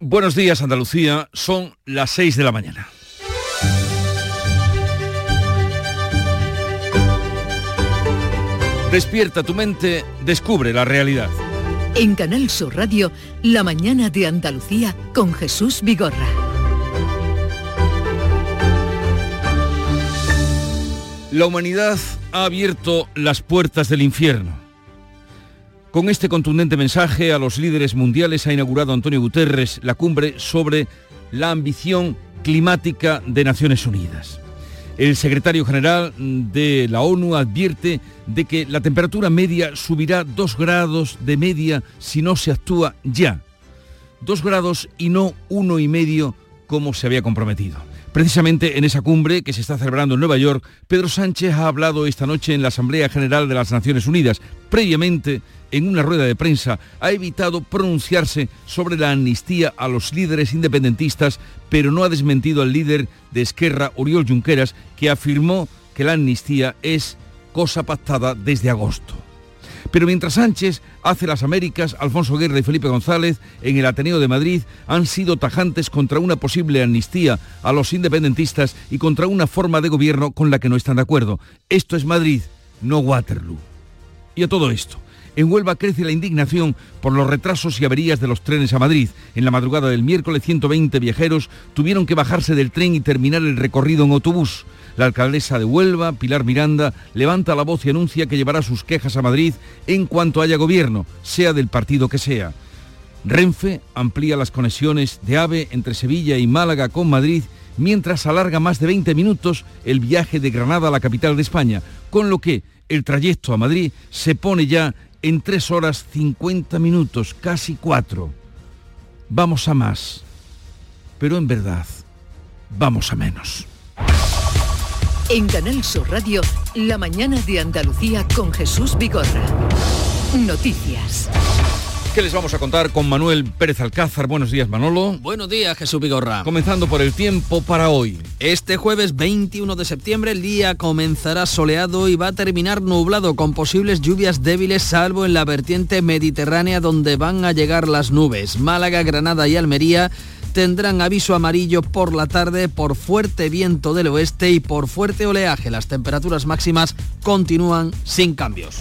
Buenos días Andalucía, son las 6 de la mañana. Despierta tu mente, descubre la realidad. En Canal Sur Radio, La mañana de Andalucía con Jesús Vigorra. La humanidad ha abierto las puertas del infierno. Con este contundente mensaje a los líderes mundiales ha inaugurado Antonio Guterres la cumbre sobre la ambición climática de Naciones Unidas. El secretario general de la ONU advierte de que la temperatura media subirá dos grados de media si no se actúa ya. Dos grados y no uno y medio como se había comprometido. Precisamente en esa cumbre que se está celebrando en Nueva York, Pedro Sánchez ha hablado esta noche en la Asamblea General de las Naciones Unidas. Previamente, en una rueda de prensa, ha evitado pronunciarse sobre la amnistía a los líderes independentistas, pero no ha desmentido al líder de Esquerra, Oriol Junqueras, que afirmó que la amnistía es cosa pactada desde agosto. Pero mientras Sánchez hace las Américas, Alfonso Guerra y Felipe González en el Ateneo de Madrid han sido tajantes contra una posible amnistía a los independentistas y contra una forma de gobierno con la que no están de acuerdo. Esto es Madrid, no Waterloo. Y a todo esto, en Huelva crece la indignación por los retrasos y averías de los trenes a Madrid. En la madrugada del miércoles 120 viajeros tuvieron que bajarse del tren y terminar el recorrido en autobús. La alcaldesa de Huelva, Pilar Miranda, levanta la voz y anuncia que llevará sus quejas a Madrid en cuanto haya gobierno, sea del partido que sea. Renfe amplía las conexiones de AVE entre Sevilla y Málaga con Madrid mientras alarga más de 20 minutos el viaje de Granada a la capital de España, con lo que el trayecto a Madrid se pone ya en 3 horas 50 minutos, casi 4. Vamos a más, pero en verdad, vamos a menos. En Canal Sur Radio, La mañana de Andalucía con Jesús Vigorra. Noticias. ¿Qué les vamos a contar con Manuel Pérez Alcázar? Buenos días, Manolo. Buenos días, Jesús Vigorra. Comenzando por el tiempo para hoy. Este jueves 21 de septiembre el día comenzará soleado y va a terminar nublado con posibles lluvias débiles salvo en la vertiente mediterránea donde van a llegar las nubes. Málaga, Granada y Almería tendrán aviso amarillo por la tarde por fuerte viento del oeste y por fuerte oleaje. Las temperaturas máximas continúan sin cambios.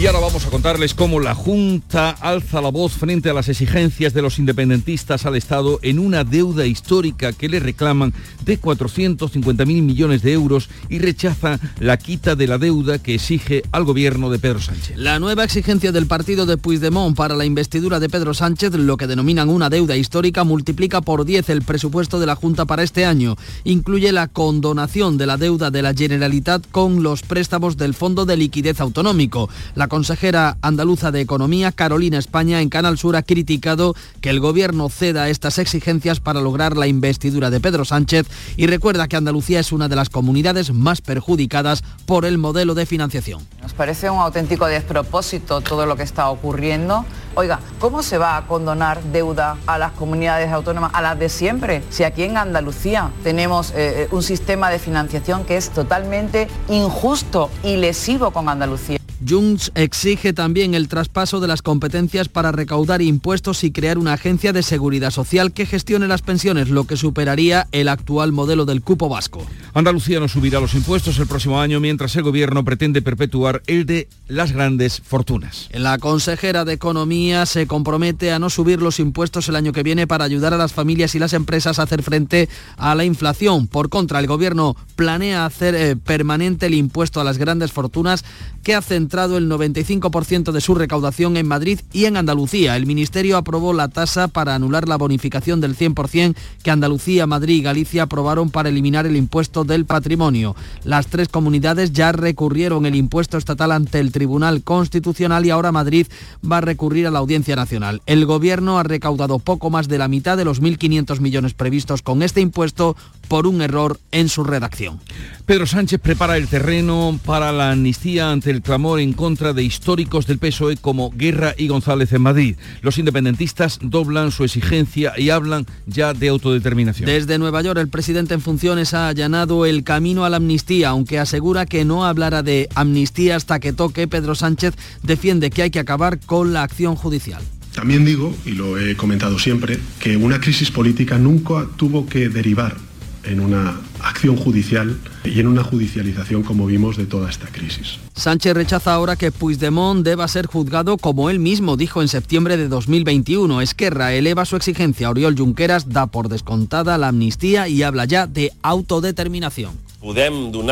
Y ahora vamos a contarles cómo la Junta alza la voz frente a las exigencias de los independentistas al Estado en una deuda histórica que le reclaman de 450.000 millones de euros y rechaza la quita de la deuda que exige al gobierno de Pedro Sánchez. La nueva exigencia del partido de Puigdemont para la investidura de Pedro Sánchez, lo que denominan una deuda histórica, multiplica por 10 el presupuesto de la Junta para este año. Incluye la condonación de la deuda de la Generalitat con los préstamos del Fondo de Liquidez Autonómico. La consejera andaluza de Economía, Carolina España, en Canal Sur ha criticado que el gobierno ceda estas exigencias para lograr la investidura de Pedro Sánchez y recuerda que Andalucía es una de las comunidades más perjudicadas por el modelo de financiación. Nos parece un auténtico despropósito todo lo que está ocurriendo. Oiga, ¿cómo se va a condonar deuda a las comunidades autónomas, a las de siempre? Si aquí en Andalucía tenemos eh, un sistema de financiación que es totalmente injusto y lesivo con Andalucía. Junts exige también el traspaso de las competencias para recaudar impuestos y crear una agencia de seguridad social que gestione las pensiones, lo que superaría el actual modelo del cupo vasco. Andalucía no subirá los impuestos el próximo año mientras el gobierno pretende perpetuar el de las grandes fortunas. La consejera de Economía se compromete a no subir los impuestos el año que viene para ayudar a las familias y las empresas a hacer frente a la inflación. Por contra, el gobierno planea hacer eh, permanente el impuesto a las grandes fortunas que hacen el 95% de su recaudación en Madrid y en Andalucía. El Ministerio aprobó la tasa para anular la bonificación del 100% que Andalucía, Madrid y Galicia aprobaron para eliminar el impuesto del patrimonio. Las tres comunidades ya recurrieron el impuesto estatal ante el Tribunal Constitucional y ahora Madrid va a recurrir a la Audiencia Nacional. El Gobierno ha recaudado poco más de la mitad de los 1.500 millones previstos con este impuesto por un error en su redacción. Pedro Sánchez prepara el terreno para la amnistía ante el clamor en contra de históricos del PSOE como Guerra y González en Madrid. Los independentistas doblan su exigencia y hablan ya de autodeterminación. Desde Nueva York, el presidente en funciones ha allanado el camino a la amnistía, aunque asegura que no hablará de amnistía hasta que toque. Pedro Sánchez defiende que hay que acabar con la acción judicial. También digo, y lo he comentado siempre, que una crisis política nunca tuvo que derivar en una acción judicial y en una judicialización como vimos de toda esta crisis. Sánchez rechaza ahora que Puigdemont deba ser juzgado como él mismo dijo en septiembre de 2021. Esquerra eleva su exigencia. Oriol Junqueras da por descontada la amnistía y habla ya de autodeterminación. Podemos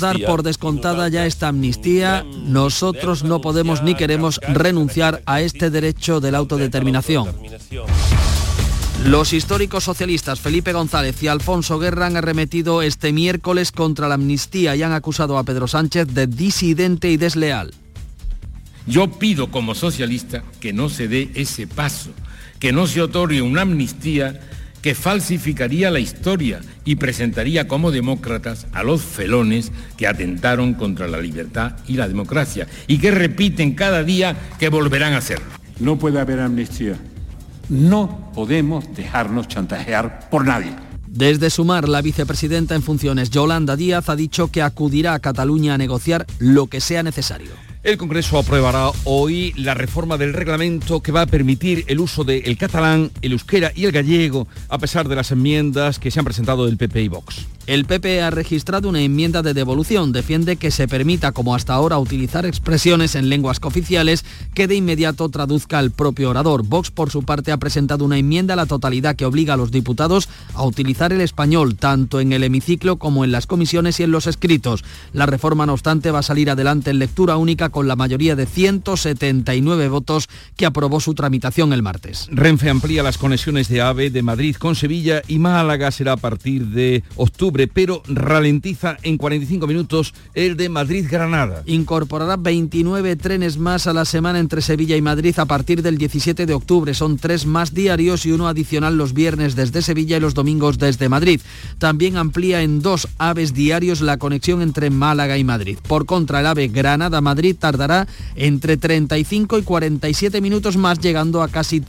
dar por descontada ya esta amnistía. Nosotros no podemos ni queremos renunciar a este derecho de la autodeterminación. Los históricos socialistas Felipe González y Alfonso Guerra han arremetido este miércoles contra la amnistía y han acusado a Pedro Sánchez de disidente y desleal. Yo pido como socialista que no se dé ese paso, que no se otorgue una amnistía que falsificaría la historia y presentaría como demócratas a los felones que atentaron contra la libertad y la democracia y que repiten cada día que volverán a hacerlo. No puede haber amnistía no podemos dejarnos chantajear por nadie. Desde Sumar, la vicepresidenta en funciones, Yolanda Díaz, ha dicho que acudirá a Cataluña a negociar lo que sea necesario. El Congreso aprobará hoy la reforma del reglamento que va a permitir el uso del catalán, el euskera y el gallego, a pesar de las enmiendas que se han presentado del PP y Vox. El PP ha registrado una enmienda de devolución. Defiende que se permita, como hasta ahora, utilizar expresiones en lenguas cooficiales que de inmediato traduzca el propio orador. Vox, por su parte, ha presentado una enmienda a la totalidad que obliga a los diputados a utilizar el español, tanto en el hemiciclo como en las comisiones y en los escritos. La reforma, no obstante, va a salir adelante en lectura única con la mayoría de 179 votos que aprobó su tramitación el martes. Renfe amplía las conexiones de AVE de Madrid con Sevilla y Málaga será a partir de octubre pero ralentiza en 45 minutos el de Madrid-Granada. Incorporará 29 trenes más a la semana entre Sevilla y Madrid a partir del 17 de octubre. Son tres más diarios y uno adicional los viernes desde Sevilla y los domingos desde Madrid. También amplía en dos aves diarios la conexión entre Málaga y Madrid. Por contra, el ave Granada-Madrid tardará entre 35 y 47 minutos más, llegando a casi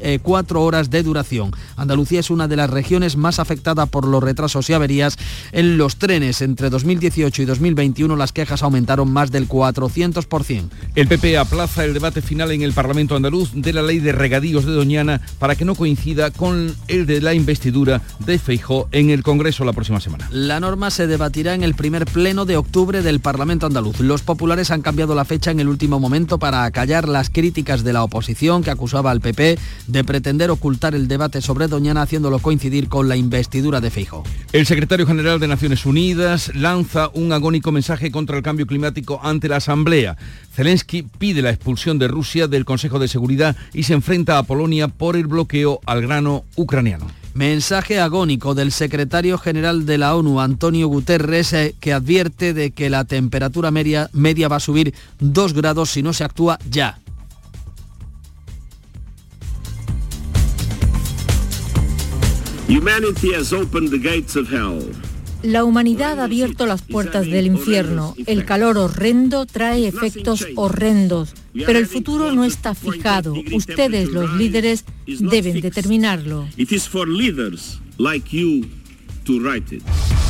eh, cuatro horas de duración. Andalucía es una de las regiones más afectadas por los retrasos y averías en los trenes. Entre 2018 y 2021 las quejas aumentaron más del 400%. El PP aplaza el debate final en el Parlamento andaluz de la ley de regadíos de Doñana para que no coincida con el de la investidura de Feijó en el Congreso la próxima semana. La norma se debatirá en el primer pleno de octubre del Parlamento andaluz. Los populares han cambiado la fecha en el último momento para acallar las críticas de la oposición que acusaba al PP de pretender ocultar el debate sobre Doñana haciéndolo coincidir con la investidura de Feijó. El secretario general de Naciones Unidas lanza un agónico mensaje contra el cambio climático ante la Asamblea. Zelensky pide la expulsión de Rusia del Consejo de Seguridad y se enfrenta a Polonia por el bloqueo al grano ucraniano. Mensaje agónico del secretario general de la ONU, Antonio Guterres, eh, que advierte de que la temperatura media, media va a subir dos grados si no se actúa ya. La humanidad ha abierto las puertas del infierno. El calor horrendo trae efectos horrendos, pero el futuro no está fijado. Ustedes, los líderes, deben determinarlo.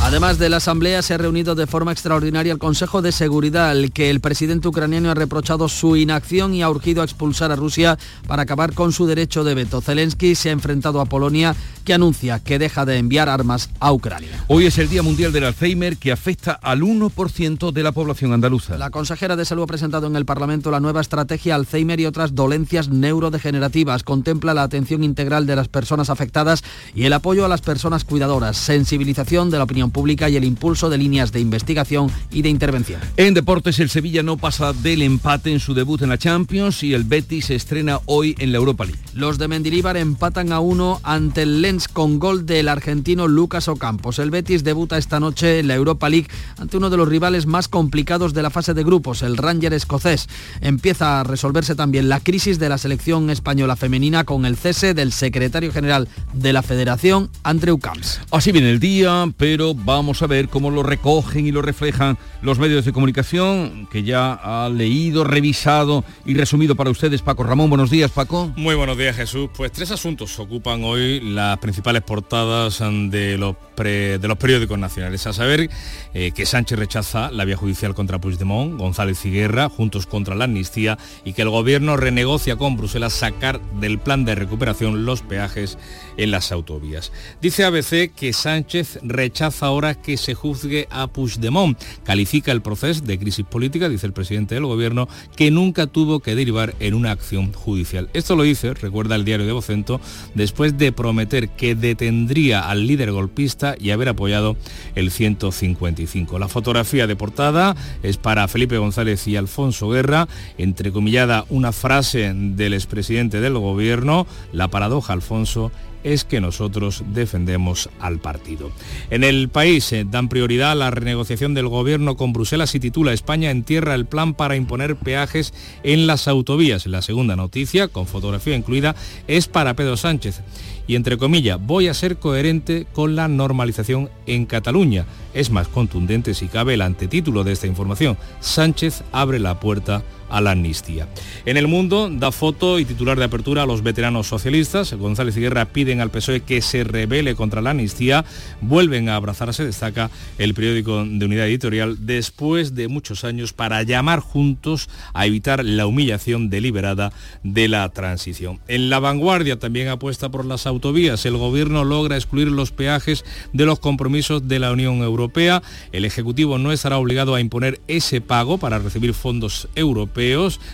Además de la Asamblea, se ha reunido de forma extraordinaria el Consejo de Seguridad, al que el presidente ucraniano ha reprochado su inacción y ha urgido a expulsar a Rusia para acabar con su derecho de veto. Zelensky se ha enfrentado a Polonia, que anuncia que deja de enviar armas a Ucrania. Hoy es el Día Mundial del Alzheimer, que afecta al 1% de la población andaluza. La consejera de Salud ha presentado en el Parlamento la nueva estrategia Alzheimer y otras dolencias neurodegenerativas. Contempla la atención integral de las personas afectadas y el apoyo a las personas cuidadoras sensibilización de la opinión pública y el impulso de líneas de investigación y de intervención. En deportes, el Sevilla no pasa del empate en su debut en la Champions y el Betis se estrena hoy en la Europa League. Los de Mendilibar empatan a uno ante el Lens con gol del argentino Lucas Ocampos. El Betis debuta esta noche en la Europa League ante uno de los rivales más complicados de la fase de grupos, el Ranger escocés. Empieza a resolverse también la crisis de la selección española femenina con el cese del secretario general de la Federación, Andrew Camps. Así viene el día, pero vamos a ver cómo lo recogen y lo reflejan los medios de comunicación, que ya ha leído, revisado y resumido para ustedes Paco Ramón. Buenos días, Paco. Muy buenos días, Jesús. Pues tres asuntos ocupan hoy la principales portadas de los, de los periódicos nacionales. A saber eh, que Sánchez rechaza la vía judicial contra Puigdemont, González y Guerra, juntos contra la amnistía, y que el gobierno renegocia con Bruselas sacar del plan de recuperación los peajes en las autovías. Dice ABC que Sánchez rechaza ahora que se juzgue a Puigdemont. Califica el proceso de crisis política, dice el presidente del gobierno, que nunca tuvo que derivar en una acción judicial. Esto lo dice, recuerda el diario de Vocento, después de prometer que detendría al líder golpista y haber apoyado el 155. La fotografía de portada es para Felipe González y Alfonso Guerra, entrecomillada una frase del expresidente del gobierno, la paradoja Alfonso es que nosotros defendemos al partido. En el país eh, dan prioridad a la renegociación del gobierno con Bruselas y titula España entierra el plan para imponer peajes en las autovías. La segunda noticia, con fotografía incluida, es para Pedro Sánchez. Y entre comillas, voy a ser coherente con la normalización en Cataluña. Es más contundente si cabe el antetítulo de esta información. Sánchez abre la puerta a la amnistía. En el mundo da foto y titular de apertura a los veteranos socialistas. González y Guerra piden al PSOE que se revele contra la amnistía. Vuelven a abrazarse, destaca el periódico de Unidad Editorial, después de muchos años para llamar juntos a evitar la humillación deliberada de la transición. En la vanguardia también apuesta por las autovías. El gobierno logra excluir los peajes de los compromisos de la Unión Europea. El Ejecutivo no estará obligado a imponer ese pago para recibir fondos europeos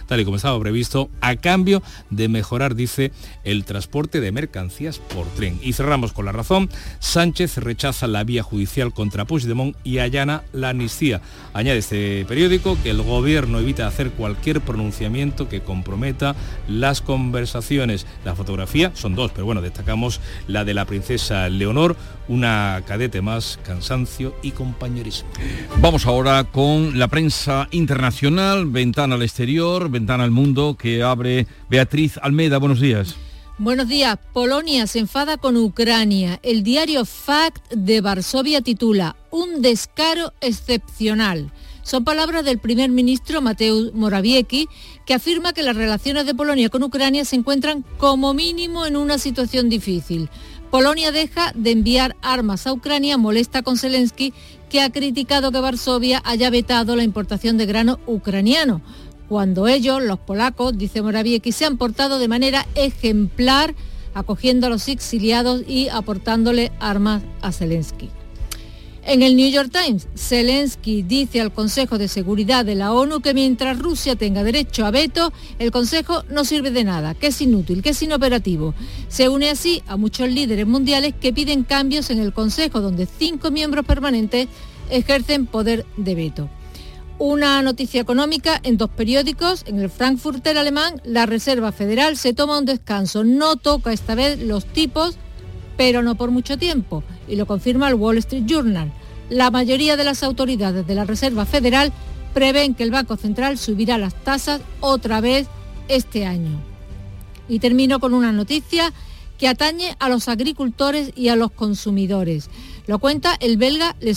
tal y como estaba previsto, a cambio de mejorar, dice, el transporte de mercancías por tren. Y cerramos con la razón. Sánchez rechaza la vía judicial contra Puigdemont y allana la amnistía. Añade este periódico que el gobierno evita hacer cualquier pronunciamiento que comprometa las conversaciones. La fotografía son dos, pero bueno, destacamos la de la princesa Leonor, una cadete más, cansancio y compañerismo. Vamos ahora con la prensa internacional, ventana al exterior, ventana al mundo, que abre Beatriz. Buenos días. Buenos días. Polonia se enfada con Ucrania. El diario Fact de Varsovia titula Un descaro excepcional. Son palabras del primer ministro Mateusz Morawiecki, que afirma que las relaciones de Polonia con Ucrania se encuentran como mínimo en una situación difícil. Polonia deja de enviar armas a Ucrania, molesta con Zelensky, que ha criticado que Varsovia haya vetado la importación de grano ucraniano cuando ellos, los polacos, dice Morawiecki, se han portado de manera ejemplar, acogiendo a los exiliados y aportándole armas a Zelensky. En el New York Times, Zelensky dice al Consejo de Seguridad de la ONU que mientras Rusia tenga derecho a veto, el Consejo no sirve de nada, que es inútil, que es inoperativo. Se une así a muchos líderes mundiales que piden cambios en el Consejo, donde cinco miembros permanentes ejercen poder de veto. Una noticia económica en dos periódicos. En el Frankfurter alemán, la Reserva Federal se toma un descanso. No toca esta vez los tipos, pero no por mucho tiempo. Y lo confirma el Wall Street Journal. La mayoría de las autoridades de la Reserva Federal prevén que el Banco Central subirá las tasas otra vez este año. Y termino con una noticia que atañe a los agricultores y a los consumidores. Lo cuenta el belga Le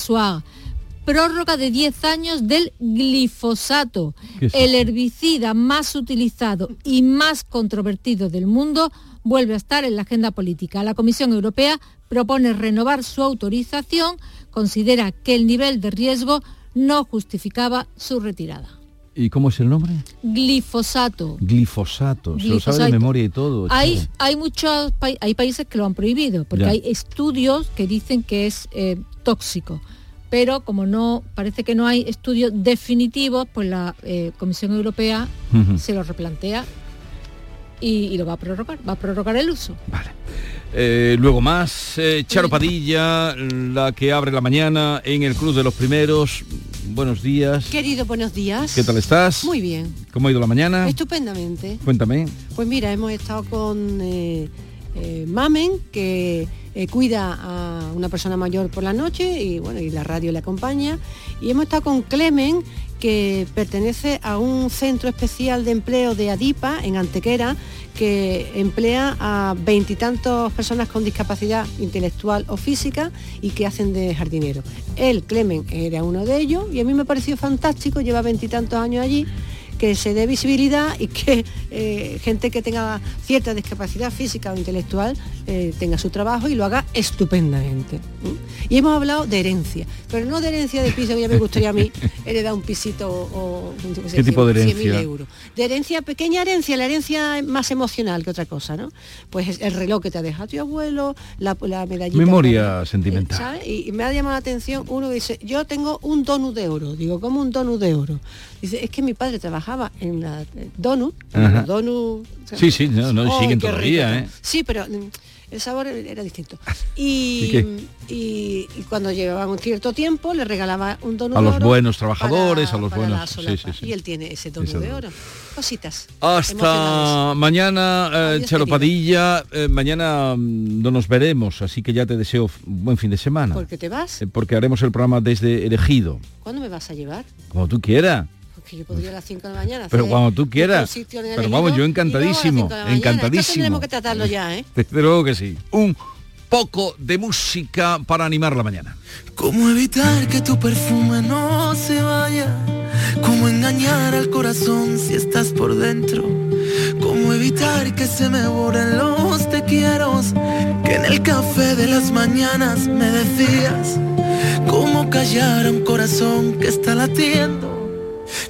prórroga de 10 años del glifosato, el herbicida más utilizado y más controvertido del mundo, vuelve a estar en la agenda política. La Comisión Europea propone renovar su autorización, considera que el nivel de riesgo no justificaba su retirada. ¿Y cómo es el nombre? Glifosato. Glifosato, se lo sabe de memoria y todo. Hay, hay muchos hay países que lo han prohibido, porque hay estudios que dicen que es eh, tóxico pero como no parece que no hay estudios definitivos, pues la eh, Comisión Europea se lo replantea y, lo va a prorrogar, va a prorrogar el uso. Vale. Eh, luego más, eh, Charo Padilla, la que abre la mañana en el Club de los Primeros. Buenos días. Querido, buenos días. ¿Qué tal estás? Muy bien. ¿Cómo ha ido la mañana? Estupendamente. Cuéntame. Pues mira, hemos estado con Mamen, que eh, cuida a una persona mayor por la noche y bueno, y la radio le acompaña. Y hemos estado con Clemen, que pertenece a un centro especial de empleo de Adipa en Antequera, que emplea a veintitantos personas con discapacidad intelectual o física y que hacen de jardinero. Él, Clemen, era uno de ellos y a mí me pareció fantástico, lleva veintitantos años allí que se dé visibilidad y que eh, gente que tenga cierta discapacidad física o intelectual eh, tenga su trabajo y lo haga estupendamente. Y hemos hablado de herencia, pero no de herencia de piso, que ya me gustaría a mí heredar un pisito o, ¿Qué tipo de herencia? euros. De herencia, pequeña herencia, la herencia más emocional que otra cosa, ¿no? Pues el reloj que te ha dejado tu abuelo, la, la medallita. Memoria sentimental. ¿sabes? Y, y me ha llamado la atención uno que dice, yo tengo un donut de oro. Digo, ¿cómo un donut de oro? Dice, es que mi padre trabajaba en la eh, donut, Ajá. donut. Sí, sí, no, no, ¡Ay, siguen todavía, rico! ¿eh? Sí, pero mm, el sabor era distinto. ¿Y Y, cuando llevaban un cierto tiempo le regalaba un donut A de los oro buenos trabajadores, para- a los buenos- la sí, solapa. sí, sí. Y él tiene ese donut de oro. Cositas. Hasta mañana, eh, Charo. Padilla. Eh, mañana mm, no nos veremos, así que ya te deseo un buen fin de semana. ¿Por qué te vas? Eh, porque haremos el programa desde Elegido, ¿Cuándo me vas a llevar? como tú quieras. Porque yo podría a las 5 de la mañana. Pero cuando tú quieras. Pero vamos, yo y luego a las encantadísimo. Esto encantadísimo. tendremos que tratarlo ya, ¿eh? Desde luego que sí. Un poco de música para animar la mañana. ¿Cómo evitar que tu perfume no se vaya? ¿Cómo engañar al corazón si estás por dentro? ¿Cómo evitar que se me borren los te quiero? Que en el café de las mañanas me decías. ¿Cómo callar a un corazón que está latiendo?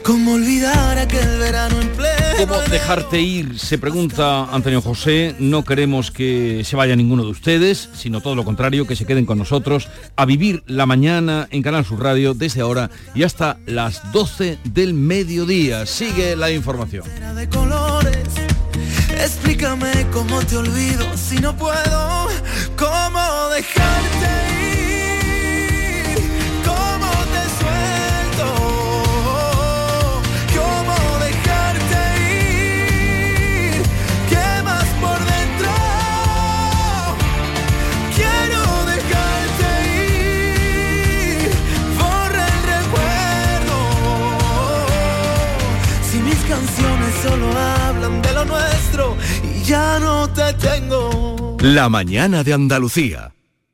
¿Cómo olvidar aquel verano en pleno? ¿Cómo dejarte ir? Se pregunta Antonio José. No queremos que se vaya ninguno de ustedes, sino todo lo contrario, que se queden con nosotros a vivir la mañana en Canal Sur Radio desde ahora y hasta las 12 del mediodía. Sigue la información. de colores. Explícame cómo te olvido si no puedo. ¿Cómo dejarte ir? Nuestro y ya no te tengo. La mañana de Andalucía.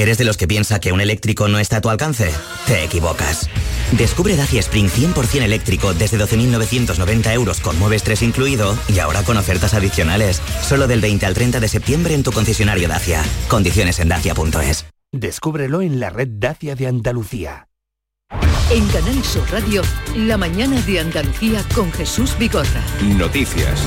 ¿Eres de los que piensa que un eléctrico no está a tu alcance? Te equivocas. Descubre Dacia Spring 100% eléctrico desde 12.990 euros con Mueves 3 incluido y ahora con ofertas adicionales. Solo del 20 al 30 de septiembre en tu concesionario Dacia. Condiciones en dacia.es. Descúbrelo en la red Dacia de Andalucía. En Canal Sur Radio, la mañana de Andalucía con Jesús Vigorra. Noticias.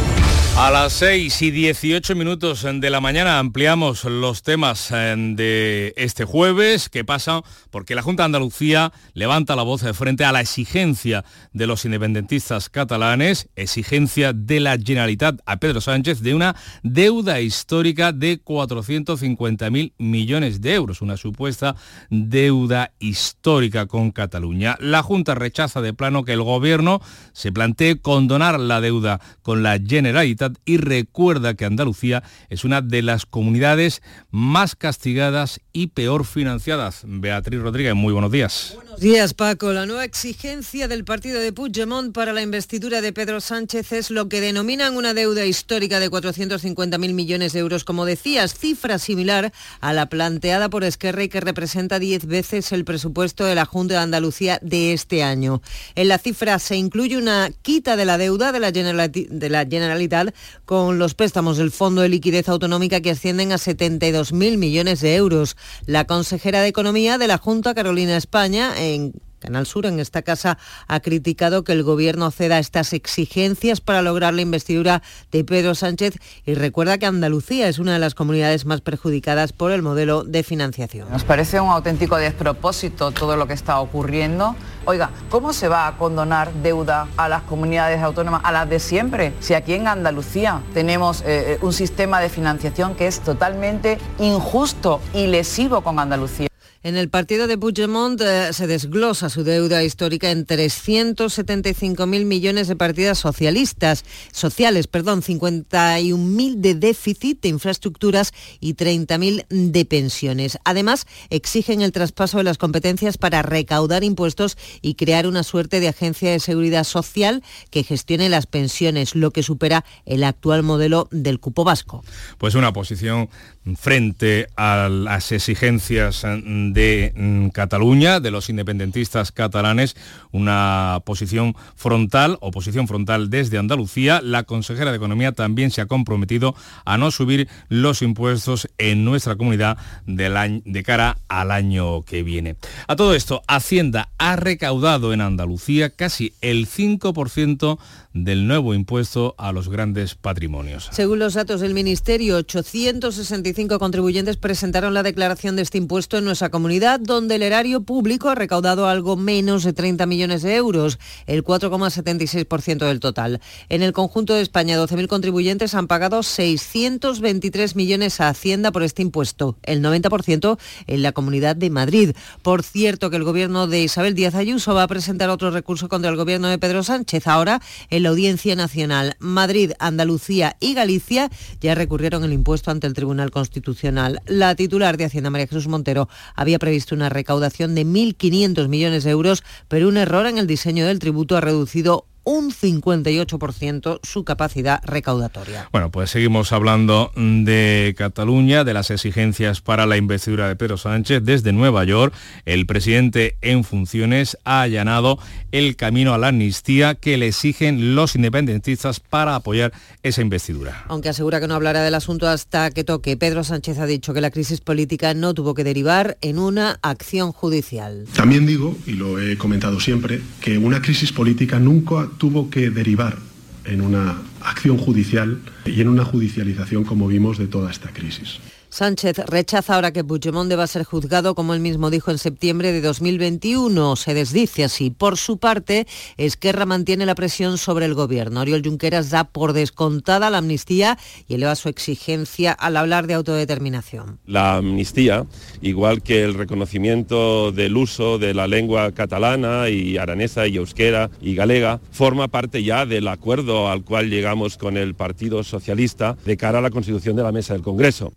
A las 6 y 18 minutos de la mañana ampliamos los temas eh, de este jueves que pasan porque la Junta de Andalucía levanta la voz de frente a la exigencia de los independentistas catalanes, exigencia de la Generalitat a Pedro Sánchez de una deuda histórica de 450.000 millones de euros, una supuesta deuda histórica con Cataluña. La Junta rechaza de plano que el gobierno se plantee condonar la deuda con la Generalitat y recuerda que Andalucía es una de las comunidades más castigadas y peor financiadas. Beatriz Rodríguez, muy buenos días. Buenos días, Paco. La nueva exigencia del partido de Puigdemont para la investidura de Pedro Sánchez es lo que denominan una deuda histórica de 450.000 millones de euros, como decías, cifra similar a la planteada por Esquerra y que representa 10 veces el presupuesto de la Junta de Andalucía de este año. En la cifra se incluye una quita de la deuda de la, Generali- de la Generalitat con los préstamos del Fondo de Liquidez Autonómica que ascienden a 72.000 millones de euros. La consejera de Economía de la Junta, Carolina España, en Canal Sur en esta casa ha criticado que el gobierno ceda estas exigencias para lograr la investidura de Pedro Sánchez y recuerda que Andalucía es una de las comunidades más perjudicadas por el modelo de financiación. Nos parece un auténtico despropósito todo lo que está ocurriendo. Oiga, ¿cómo se va a condonar deuda a las comunidades autónomas, a las de siempre? Si aquí en Andalucía tenemos eh, un sistema de financiación que es totalmente injusto y lesivo con Andalucía. En el partido de Puigdemont eh, se desglosa su deuda histórica en 375.000 millones de partidas socialistas, sociales, perdón, 51.000 de déficit de infraestructuras y 30.000 de pensiones. Además, exigen el traspaso de las competencias para recaudar impuestos y crear una suerte de agencia de seguridad social que gestione las pensiones, lo que supera el actual modelo del cupo vasco. Pues una posición frente a las exigencias de mm, Cataluña, de los independentistas catalanes, una posición frontal, oposición frontal desde Andalucía. La consejera de Economía también se ha comprometido a no subir los impuestos en nuestra comunidad de cara al año que viene. A todo esto, Hacienda ha recaudado en Andalucía casi el 5% del nuevo impuesto a los grandes patrimonios. Según los datos del Ministerio, 865 contribuyentes presentaron la declaración de este impuesto en nuestra comunidad, donde el erario público ha recaudado algo menos de 30 millones de euros, el 4,76% del total. En el conjunto de España, 12.000 contribuyentes han pagado 623 millones a Hacienda por este impuesto, el 90% en la Comunidad de Madrid. Por cierto, que el gobierno de Isabel Díaz Ayuso va a presentar otro recurso contra el gobierno de Pedro Sánchez. Ahora, el la Audiencia Nacional. Madrid, Andalucía y Galicia ya recurrieron el impuesto ante el Tribunal Constitucional. La titular de Hacienda, María Jesús Montero, había previsto una recaudación de 1.500 millones de euros, pero un error en el diseño del tributo ha reducido un 58% su capacidad recaudatoria. Bueno, pues seguimos hablando de Cataluña, de las exigencias para la investidura de Pedro Sánchez. Desde Nueva York, el presidente en funciones ha allanado el camino a la amnistía que le exigen los independentistas para apoyar esa investidura. Aunque asegura que no hablará del asunto hasta que toque, Pedro Sánchez ha dicho que la crisis política no tuvo que derivar en una acción judicial. También digo, y lo he comentado siempre, que una crisis política nunca tuvo que derivar en una acción judicial y en una judicialización, como vimos, de toda esta crisis. Sánchez rechaza ahora que Puigdemont deba ser juzgado, como él mismo dijo en septiembre de 2021. Se desdice así. Por su parte, Esquerra mantiene la presión sobre el gobierno. Oriol Junqueras da por descontada la amnistía y eleva su exigencia al hablar de autodeterminación. La amnistía, igual que el reconocimiento del uso de la lengua catalana y aranesa y euskera y galega, forma parte ya del acuerdo al cual llegamos con el Partido Socialista de cara a la constitución de la mesa del Congreso.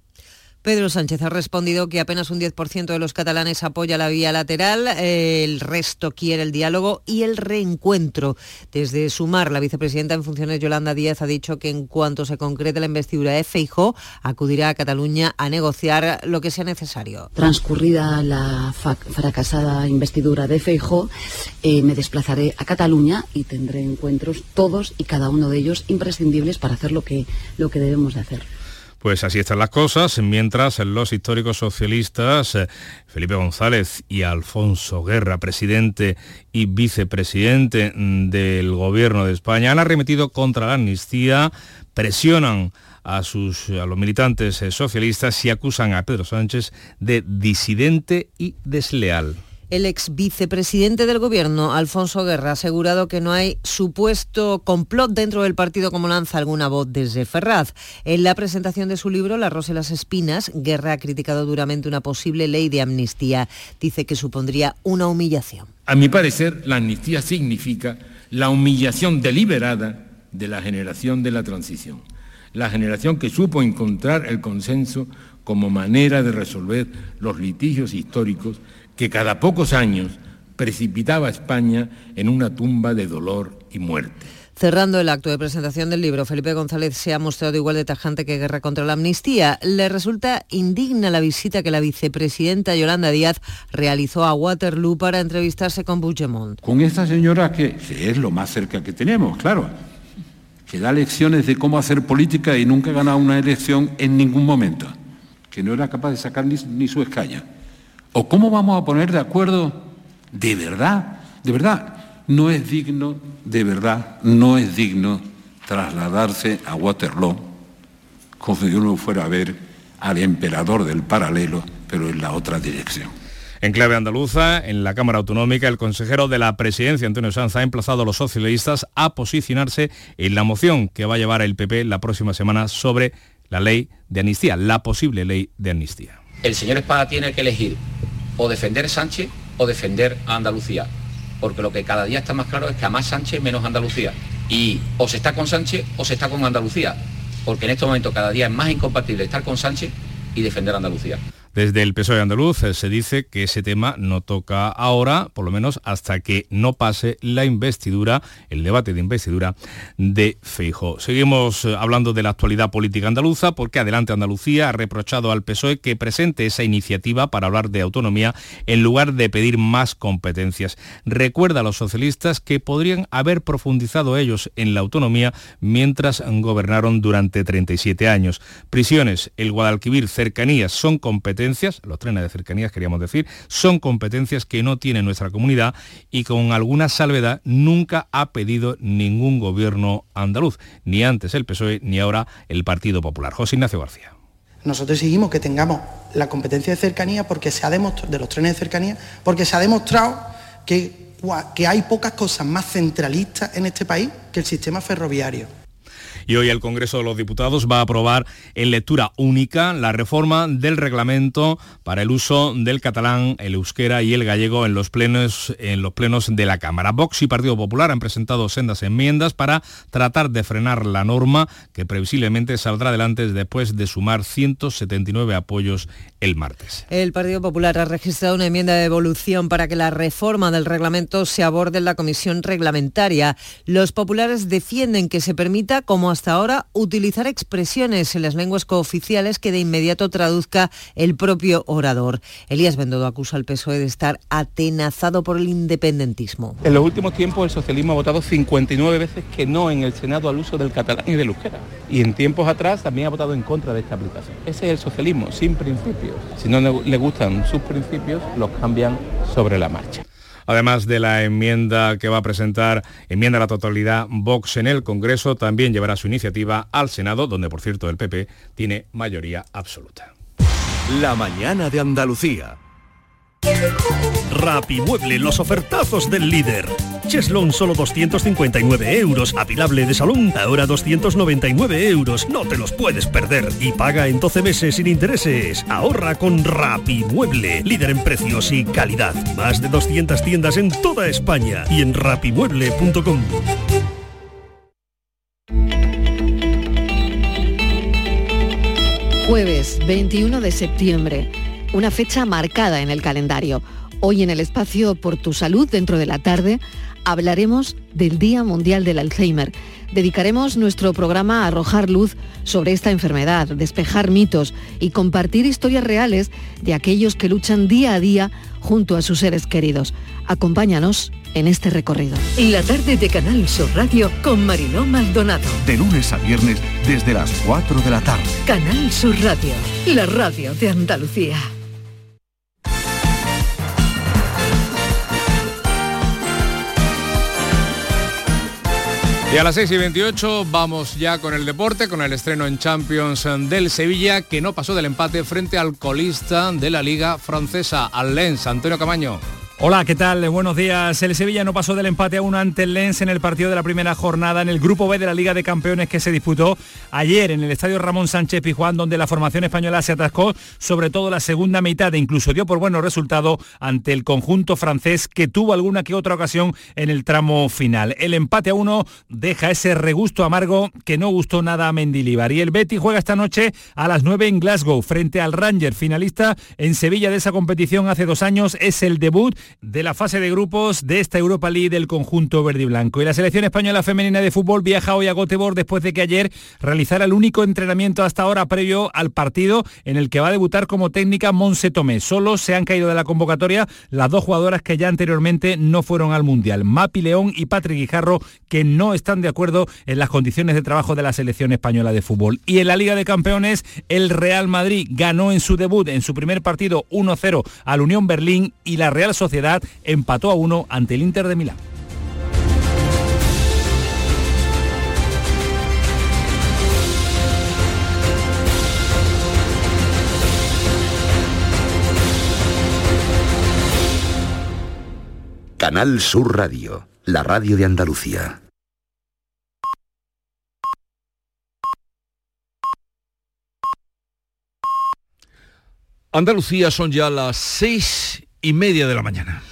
Pedro Sánchez ha respondido que apenas un 10% de los catalanes apoya la vía lateral, el resto quiere el diálogo y el reencuentro. Desde Sumar, la vicepresidenta en funciones Yolanda Díaz ha dicho que en cuanto se concrete la investidura de Feijó, acudirá a Cataluña a negociar lo que sea necesario. Transcurrida la fracasada investidura de Feijó, eh, me desplazaré a Cataluña y tendré encuentros todos y cada uno de ellos imprescindibles para hacer lo que, lo que debemos de hacer. Pues así están las cosas, mientras los históricos socialistas eh, Felipe González y Alfonso Guerra, presidente y vicepresidente mm, del gobierno de España, han arremetido contra la amnistía, presionan a, sus, a los militantes eh, socialistas y acusan a Pedro Sánchez de disidente y desleal. El ex vicepresidente del gobierno, Alfonso Guerra, ha asegurado que no hay supuesto complot dentro del partido como lanza alguna voz desde Ferraz. En la presentación de su libro, La Rosa y las Espinas, Guerra ha criticado duramente una posible ley de amnistía. Dice que supondría una humillación. A mi parecer, la amnistía significa la humillación deliberada de la generación de la transición. La generación que supo encontrar el consenso como manera de resolver los litigios históricos que cada pocos años precipitaba a España en una tumba de dolor y muerte. Cerrando el acto de presentación del libro, Felipe González se ha mostrado igual de tajante que guerra contra la amnistía. Le resulta indigna la visita que la vicepresidenta Yolanda Díaz realizó a Waterloo para entrevistarse con Puigdemont. Con esta señora que, es lo más cerca que tenemos, claro, que da lecciones de cómo hacer política y nunca ha ganado una elección en ningún momento, que no era capaz de sacar ni, ni su escaña. ¿O cómo vamos a poner de acuerdo de verdad De verdad, no es digno, de verdad, no es digno trasladarse a Waterloo como si uno fuera a ver al emperador del paralelo, pero en la otra dirección. En clave andaluza, en la Cámara Autonómica, el consejero de la presidencia, Antonio Sanz, ha emplazado a los socialistas a posicionarse en la moción que va a llevar el PP la próxima semana sobre la ley de amnistía, la posible ley de amnistía. El señor Espada tiene que elegir o defender Sánchez o defender a Andalucía, porque lo que cada día está más claro es que a más Sánchez menos Andalucía. Y o se está con Sánchez o se está con Andalucía, porque en este momento cada día es más incompatible estar con Sánchez y defender a Andalucía. Desde el PSOE andaluz eh, se dice que ese tema no toca ahora, por lo menos hasta que no pase la investidura, el debate de investidura de Feijo. Seguimos eh, hablando de la actualidad política andaluza porque Adelante Andalucía ha reprochado al PSOE que presente esa iniciativa para hablar de autonomía en lugar de pedir más competencias. Recuerda a los socialistas que podrían haber profundizado ellos en la autonomía mientras gobernaron durante 37 años. Prisiones, el Guadalquivir, cercanías son competencias los trenes de cercanías queríamos decir, son competencias que no tiene nuestra comunidad y con alguna salvedad nunca ha pedido ningún gobierno andaluz, ni antes el PSOE ni ahora el Partido Popular. José Ignacio García. Nosotros exigimos que tengamos la competencia de cercanía porque se ha demostrado, de los trenes de cercanía, porque se ha demostrado que, que hay pocas cosas más centralistas en este país que el sistema ferroviario y hoy el Congreso de los Diputados va a aprobar en lectura única la reforma del reglamento para el uso del catalán, el euskera y el gallego en los plenos, en los plenos de la Cámara. Vox y Partido Popular han presentado sendas enmiendas para tratar de frenar la norma que previsiblemente saldrá adelante después de sumar 179 apoyos el martes. El Partido Popular ha registrado una enmienda de evolución para que la reforma del reglamento se aborde en la comisión reglamentaria. Los populares defienden que se permita, como hasta ahora utilizar expresiones en las lenguas cooficiales que de inmediato traduzca el propio orador. Elías Bendodo acusa al PSOE de estar atenazado por el independentismo. En los últimos tiempos el socialismo ha votado 59 veces que no en el Senado al uso del catalán y del euskera. Y en tiempos atrás también ha votado en contra de esta aplicación. Ese es el socialismo, sin principios. Si no le gustan sus principios, los cambian sobre la marcha además de la enmienda que va a presentar, enmienda a la totalidad Vox en el Congreso, también llevará su iniciativa al Senado, donde por cierto el PP tiene mayoría absoluta. La mañana de Andalucía. Rapimueble, los ofertazos del líder. Cheslon solo 259 euros. Apilable de salón, ahora 299 euros. No te los puedes perder. Y paga en 12 meses sin intereses. Ahorra con Rapimueble, líder en precios y calidad. Más de 200 tiendas en toda España y en rapimueble.com. Jueves 21 de septiembre una fecha marcada en el calendario. Hoy en el espacio Por tu Salud, dentro de la tarde, hablaremos del Día Mundial del Alzheimer. Dedicaremos nuestro programa a arrojar luz sobre esta enfermedad, despejar mitos y compartir historias reales de aquellos que luchan día a día junto a sus seres queridos. Acompáñanos en este recorrido. La tarde de Canal Sur Radio con Mariló Maldonado. De lunes a viernes desde las 4 de la tarde. Canal Sur Radio, la radio de Andalucía. Y a las 6 y 28 vamos ya con el deporte, con el estreno en Champions del Sevilla, que no pasó del empate frente al colista de la Liga Francesa, al Antonio Camaño. Hola, ¿qué tal? Buenos días. El Sevilla no pasó del empate a uno ante el Lens en el partido de la primera jornada en el Grupo B de la Liga de Campeones que se disputó ayer en el Estadio Ramón Sánchez Pijuán, donde la formación española se atascó, sobre todo la segunda mitad e incluso dio por buenos resultados ante el conjunto francés que tuvo alguna que otra ocasión en el tramo final. El empate a uno deja ese regusto amargo que no gustó nada a Mendilibar. Y el Betty juega esta noche a las 9 en Glasgow frente al Ranger, finalista en Sevilla de esa competición hace dos años. Es el debut de la fase de grupos de esta Europa League del conjunto verde y blanco. Y la selección española femenina de fútbol viaja hoy a Göteborg después de que ayer realizara el único entrenamiento hasta ahora previo al partido en el que va a debutar como técnica Monse Tomé. Solo se han caído de la convocatoria las dos jugadoras que ya anteriormente no fueron al Mundial, Mapi León y Patrick Guijarro, que no están de acuerdo en las condiciones de trabajo de la selección española de fútbol. Y en la Liga de Campeones, el Real Madrid ganó en su debut, en su primer partido 1-0 al Unión Berlín y la Real Sociedad Sociedad empató a uno ante el Inter de Milán. Canal Sur Radio, la radio de Andalucía. Andalucía son ya las seis y media de la mañana.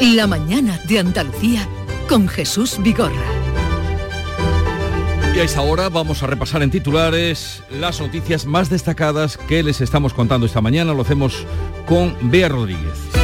La mañana de Andalucía con Jesús Vigorra. Y a esta hora vamos a repasar en titulares las noticias más destacadas que les estamos contando esta mañana. Lo hacemos con Bea Rodríguez.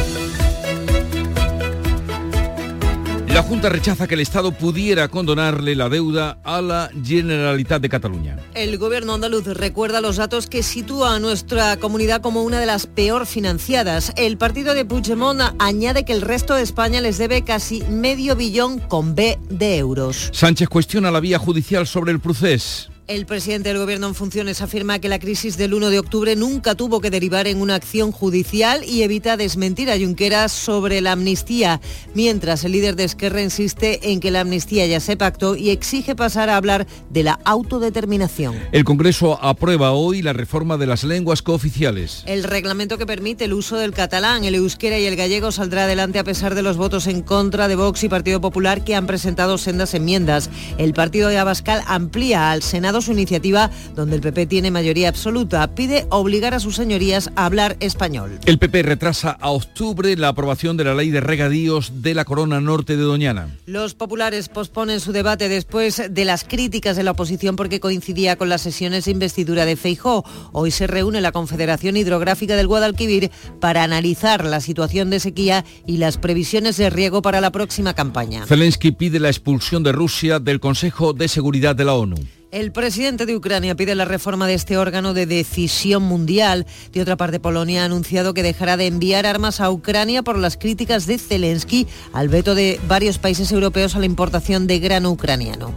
La Junta rechaza que el Estado pudiera condonarle la deuda a la Generalitat de Cataluña. El gobierno andaluz recuerda los datos que sitúa a nuestra comunidad como una de las peor financiadas. El partido de Puigdemont añade que el resto de España les debe casi medio billón con B de euros. Sánchez cuestiona la vía judicial sobre el procés. El presidente del Gobierno en funciones afirma que la crisis del 1 de octubre nunca tuvo que derivar en una acción judicial y evita desmentir a Junqueras sobre la amnistía, mientras el líder de Esquerra insiste en que la amnistía ya se pactó y exige pasar a hablar de la autodeterminación. El Congreso aprueba hoy la reforma de las lenguas cooficiales. El reglamento que permite el uso del catalán, el euskera y el gallego saldrá adelante a pesar de los votos en contra de Vox y Partido Popular que han presentado sendas enmiendas. El partido de Abascal amplía al Senado su iniciativa, donde el PP tiene mayoría absoluta. Pide obligar a sus señorías a hablar español. El PP retrasa a octubre la aprobación de la ley de regadíos de la Corona Norte de Doñana. Los populares posponen su debate después de las críticas de la oposición porque coincidía con las sesiones de investidura de Feijó. Hoy se reúne la Confederación Hidrográfica del Guadalquivir para analizar la situación de sequía y las previsiones de riego para la próxima campaña. Zelensky pide la expulsión de Rusia del Consejo de Seguridad de la ONU. El presidente de Ucrania pide la reforma de este órgano de decisión mundial. De otra parte, Polonia ha anunciado que dejará de enviar armas a Ucrania por las críticas de Zelensky al veto de varios países europeos a la importación de grano ucraniano.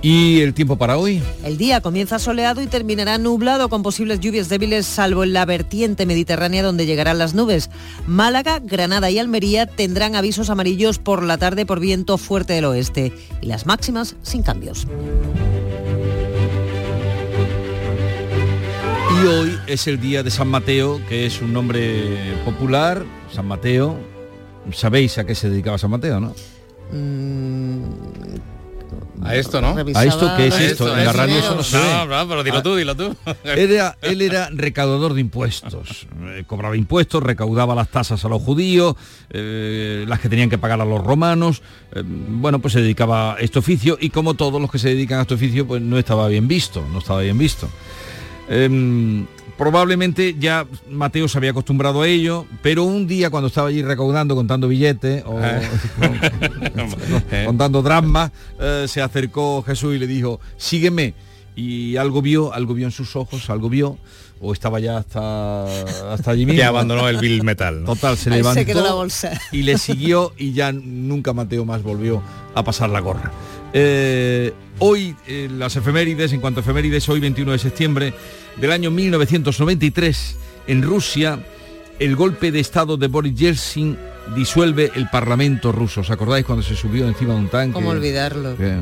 ¿Y el tiempo para hoy? El día comienza soleado y terminará nublado con posibles lluvias débiles salvo en la vertiente mediterránea donde llegarán las nubes. Málaga, Granada y Almería tendrán avisos amarillos por la tarde por viento fuerte del oeste y las máximas sin cambios. Y hoy es el día de San Mateo, que es un nombre popular, San Mateo. Sabéis a qué se dedicaba San Mateo, ¿no? A esto, ¿no? ¿A esto qué es esto? En la radio eso no se. No, no, pero dilo tú, dilo tú. Era, él era recaudador de impuestos. Eh, cobraba impuestos, recaudaba las tasas a los judíos, eh, las que tenían que pagar a los romanos. Eh, bueno, pues se dedicaba a este oficio y como todos los que se dedican a este oficio, pues no estaba bien visto, no estaba bien visto. Em, probablemente ya Mateo se había acostumbrado a ello, pero un día cuando estaba allí recaudando, contando billetes o contando dramas, eh, se acercó Jesús y le dijo, sígueme. Y algo vio, algo vio en sus ojos, algo vio, o estaba ya hasta, hasta allí mismo. Que abandonó el Bill Metal. ¿no? Total, se Ahí levantó se quedó la bolsa. y le siguió y ya nunca Mateo más volvió a pasar la gorra. Eh, hoy eh, las efemérides, en cuanto a efemérides, hoy 21 de septiembre del año 1993, en Rusia, el golpe de estado de Boris Yeltsin disuelve el parlamento ruso. ¿Os acordáis cuando se subió encima de un tanque? ¿Cómo olvidarlo? Que-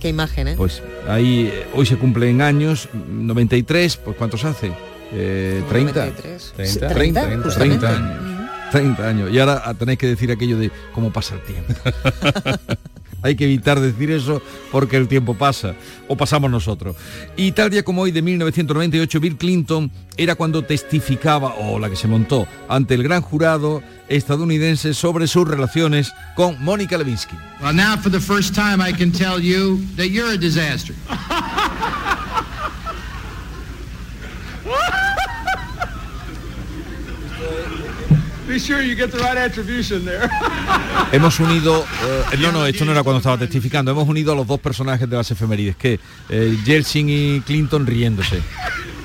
Qué imagen, ¿eh? pues ahí eh, hoy se cumplen años, 93, pues ¿cuántos hace? Eh, 30. 93. 30, 30, 30, justamente. años. 30 años. Y ahora tenéis que decir aquello de cómo pasa el tiempo. Hay que evitar decir eso porque el tiempo pasa, o pasamos nosotros. Y tal día como hoy de 1998, Bill Clinton era cuando testificaba, o la que se montó, ante el gran jurado estadounidense sobre sus relaciones con Mónica Lewinsky. Well, Be sure you get the right attribution there. Hemos unido, eh, no, no, esto no era cuando estaba testificando, hemos unido a los dos personajes de las efemérides, que eh, Yeltsin y Clinton riéndose.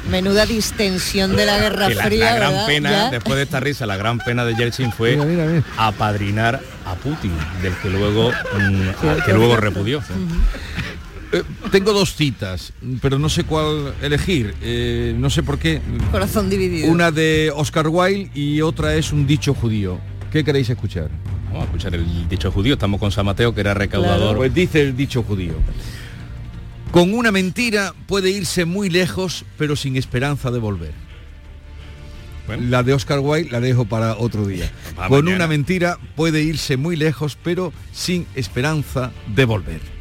Menuda distensión de la Guerra Que la, Fría, la gran ¿verdad? pena, Ya. después de esta risa, la gran pena de Yeltsin fue apadrinar a Putin, del que luego, mm, que luego repudió. Eh, tengo dos citas, pero no sé cuál elegir. Eh, no sé por qué. Corazón dividido. Una de Oscar Wilde y otra es un dicho judío. ¿Qué queréis escuchar? Vamos a escuchar el dicho judío. Estamos con San Mateo, que era recaudador. Pues dice el dicho judío. Con una mentira puede irse muy lejos, pero sin esperanza de volver. La de Oscar Wilde la dejo para otro día. Con mañana. una mentira puede irse muy lejos, pero sin esperanza de volver.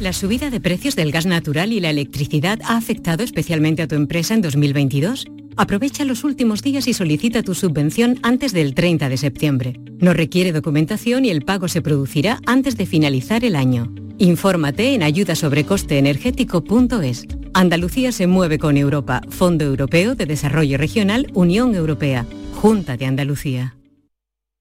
La subida de precios del gas natural y la electricidad ha afectado especialmente a tu empresa en 2022. Aprovecha los últimos días y solicita tu subvención antes del 30 de septiembre. No requiere documentación y el pago se producirá antes de finalizar el año. Infórmate en ayudasobrecosteenergético.es. Andalucía se mueve con Europa, Fondo Europeo de Desarrollo Regional, Unión Europea, Junta de Andalucía.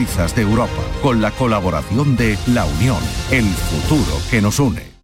de Europa, con la colaboración de La Unión, el futuro que nos une.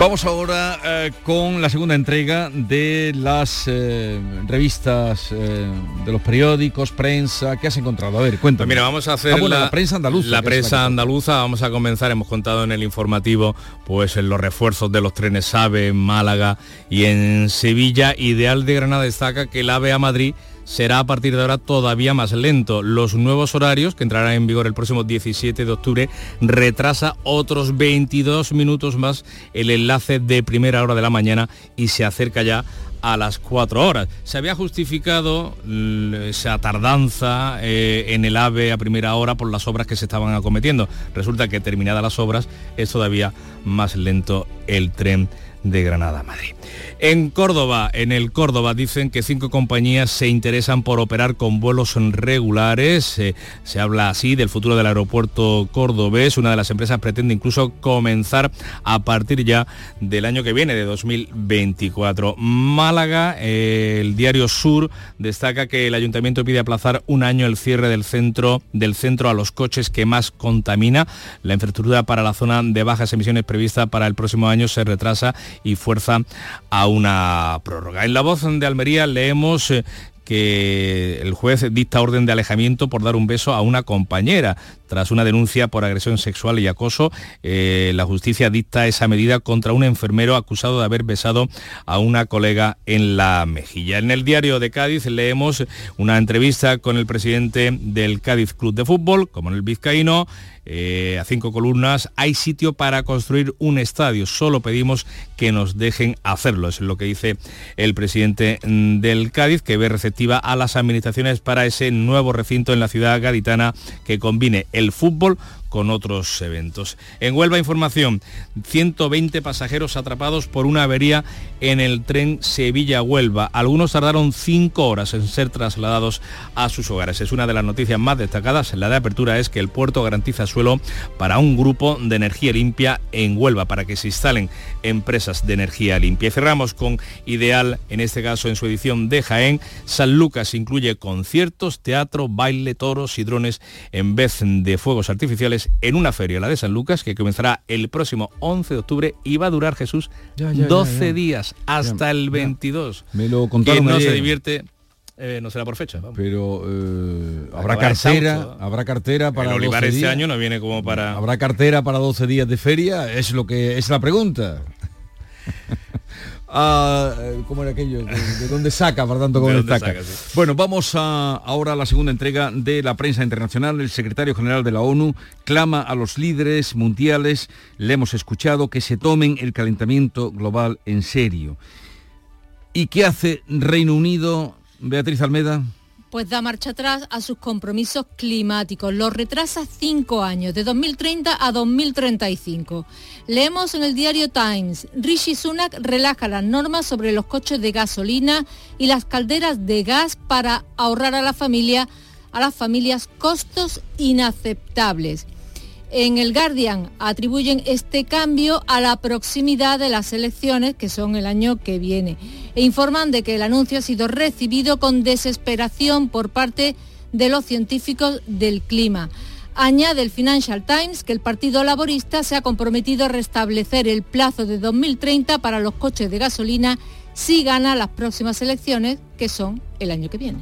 Vamos ahora eh, con la segunda entrega de las eh, revistas eh, de los periódicos, prensa. ¿Qué has encontrado? A ver, cuéntame. Pues mira, vamos a hacer Ah, bueno, la, prensa andaluza. La prensa andaluza, vamos a comenzar, hemos contado en el informativo, pues en los refuerzos de los trenes AVE en Málaga y en Sevilla. Ideal de Granada destaca que el AVE a Madrid será a partir de ahora todavía más lento. Los nuevos horarios, que entrarán en vigor el próximo 17 de octubre, retrasa otros 22 minutos más el enlace de primera hora de la mañana y se acerca ya a las 4 horas. Se había justificado esa tardanza eh, en el AVE a primera hora por las obras que se estaban acometiendo. Resulta que terminadas las obras es todavía más lento el tren de Granada Madrid. En Córdoba, en el Córdoba, dicen que cinco compañías se interesan por operar con vuelos regulares. Eh, se habla así del futuro del aeropuerto cordobés. Una de las empresas pretende incluso comenzar a partir ya del año que viene, de 2024. Málaga, eh, el diario Sur, destaca que el ayuntamiento pide aplazar un año el cierre del centro, del centro a los coches que más contamina. La infraestructura para la zona de bajas emisiones prevista para el próximo año se retrasa y fuerza a una prórroga. En la voz de Almería leemos eh, que el juez dicta orden de alejamiento por dar un beso a una compañera. Tras una denuncia por agresión sexual y acoso, eh, la justicia dicta esa medida contra un enfermero acusado de haber besado a una colega en la mejilla. En el diario de Cádiz leemos una entrevista con el presidente del Cádiz Club de Fútbol, como en el vizcaíno, eh, a cinco columnas, hay sitio para construir un estadio, solo pedimos que nos dejen hacerlo, es lo que dice el presidente mm, del Cádiz, que ve receptiva a las administraciones para ese nuevo recinto en la ciudad gaditana que combine fútbol con otros eventos. En Huelva Información, 120 pasajeros atrapados por una avería en el tren Sevilla-Huelva. Algunos tardaron cinco horas en ser trasladados a sus hogares. Es una de las noticias más destacadas. La de apertura es que el puerto garantiza suelo para un grupo de energía limpia en Huelva, para que se instalen empresas de energía limpia. Y cerramos con Ideal, en este caso en su edición de Jaén. San Lucas incluye conciertos, teatro, baile, toros y drones en vez de fuegos artificiales en una feria, la de San Lucas, que comenzará el próximo 11 de octubre y va a durar Jesús Ya, ya, ya, 12 ya. días hasta el ya. 22. Me lo Quien contaron no se divierte eh, no será por fecha. vamos. Pero eh, habrá cartera, exhausto. habrá cartera para el Olivar 12 este días. año no viene como para... ¿Habrá cartera para 12 días de feria? Es lo que es la pregunta. Ah, eh, ¿Cómo era aquello? ¿De, de dónde saca, por tanto, cómo ¿De le dónde saca? saca, sí. Bueno, vamos a, ahora a la segunda entrega de la prensa internacional. El secretario general de la ONU clama a los líderes mundiales, le hemos escuchado, que se tomen el calentamiento global en serio. ¿Y qué hace Reino Unido, Beatriz Almeda? Pues da marcha atrás a sus compromisos climáticos. Los retrasa cinco años, de 2030 a 2035. Leemos en el diario Times, Rishi Sunak relaja las normas sobre los coches de gasolina y las calderas de gas para ahorrar a la familia, a las familias costos inaceptables. En el Guardian atribuyen este cambio a la proximidad de las elecciones, que son el año que viene, e informan de que el anuncio ha sido recibido con desesperación por parte de los científicos del clima. Añade el Financial Times que el Partido Laborista se ha comprometido a restablecer el plazo de 2030 para los coches de gasolina si gana las próximas elecciones, que son el año que viene.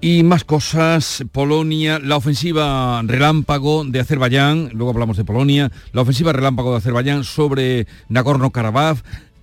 Y más cosas, Polonia, la ofensiva relámpago de Azerbaiyán, luego hablamos de Polonia, la ofensiva relámpago de Azerbaiyán sobre Nagorno-Karabaj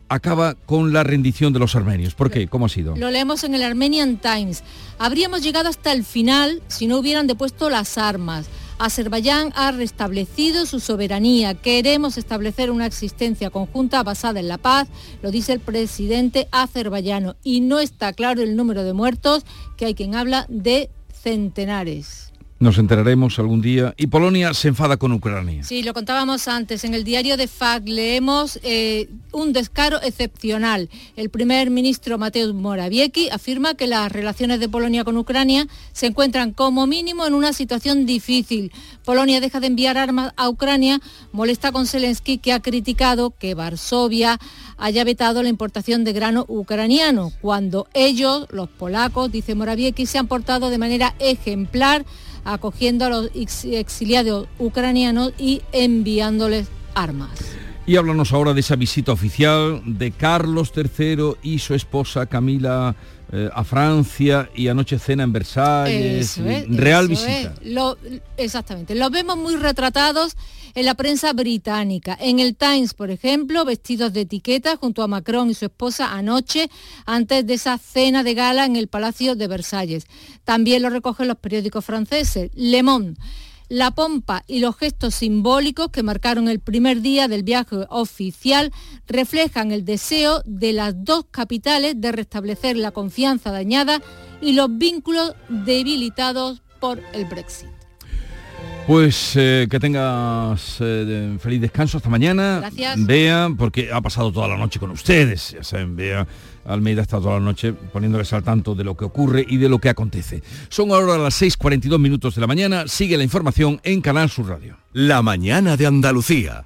acaba con la rendición de los armenios. ¿Por qué? ¿Cómo ha sido? Lo leemos en el Armenian Times. Habríamos llegado hasta el final si no hubieran depuesto las armas. Azerbaiyán ha restablecido su soberanía. Queremos establecer una existencia conjunta basada en la paz, lo dice el presidente azerbaiyano. Y no está claro el número de muertos, que hay quien habla de centenares. Nos enteraremos algún día. Y Polonia se enfada con Ucrania. Sí, lo contábamos antes. En el diario de FAC leemos eh, un descaro excepcional. El primer ministro Mateusz Morawiecki afirma que las relaciones de Polonia con Ucrania se encuentran como mínimo en una situación difícil. Polonia deja de enviar armas a Ucrania, molesta con Zelensky que ha criticado que Varsovia haya vetado la importación de grano ucraniano, cuando ellos, los polacos, dice Morawiecki, se han portado de manera ejemplar acogiendo a los exiliados ucranianos y enviándoles armas. Y háblanos ahora de esa visita oficial de Carlos III y su esposa Camila eh, a Francia y anoche cena en Versalles. real visita. exactamente. Los vemos muy retratados en la prensa británica. En el Times, por ejemplo, vestidos de etiqueta junto a Macron y su esposa anoche antes de esa cena de gala en el Palacio de Versalles. También lo recogen los periódicos franceses. Le Monde. La pompa y los gestos simbólicos que marcaron el primer día del viaje oficial reflejan el deseo de las dos capitales de restablecer la confianza dañada y los vínculos debilitados por el Brexit. Pues eh, que tengas eh, feliz descanso hasta mañana. Gracias. Bea, porque ha pasado toda la noche con ustedes. Ya saben, Bea Almeida está toda la noche poniéndoles al tanto de lo que ocurre y de lo que acontece. Son ahora las 6.42 minutos de la mañana. Sigue la información en Canal Sur Radio. La mañana de Andalucía.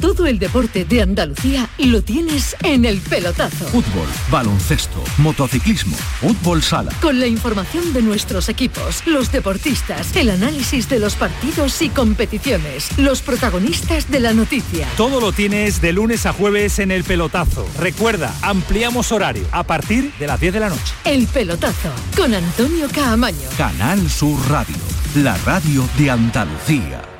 Todo el deporte de Andalucía lo tienes en el pelotazo. Fútbol, baloncesto, motociclismo, fútbol sala. Con la información de nuestros equipos, los deportistas, el análisis de los partidos y competiciones, los protagonistas de la noticia. Todo lo tienes de lunes a jueves en el pelotazo. Recuerda, ampliamos horario a partir de las 10 de la noche. El pelotazo con Antonio Caamaño. Canal Sur Radio, la radio de Andalucía.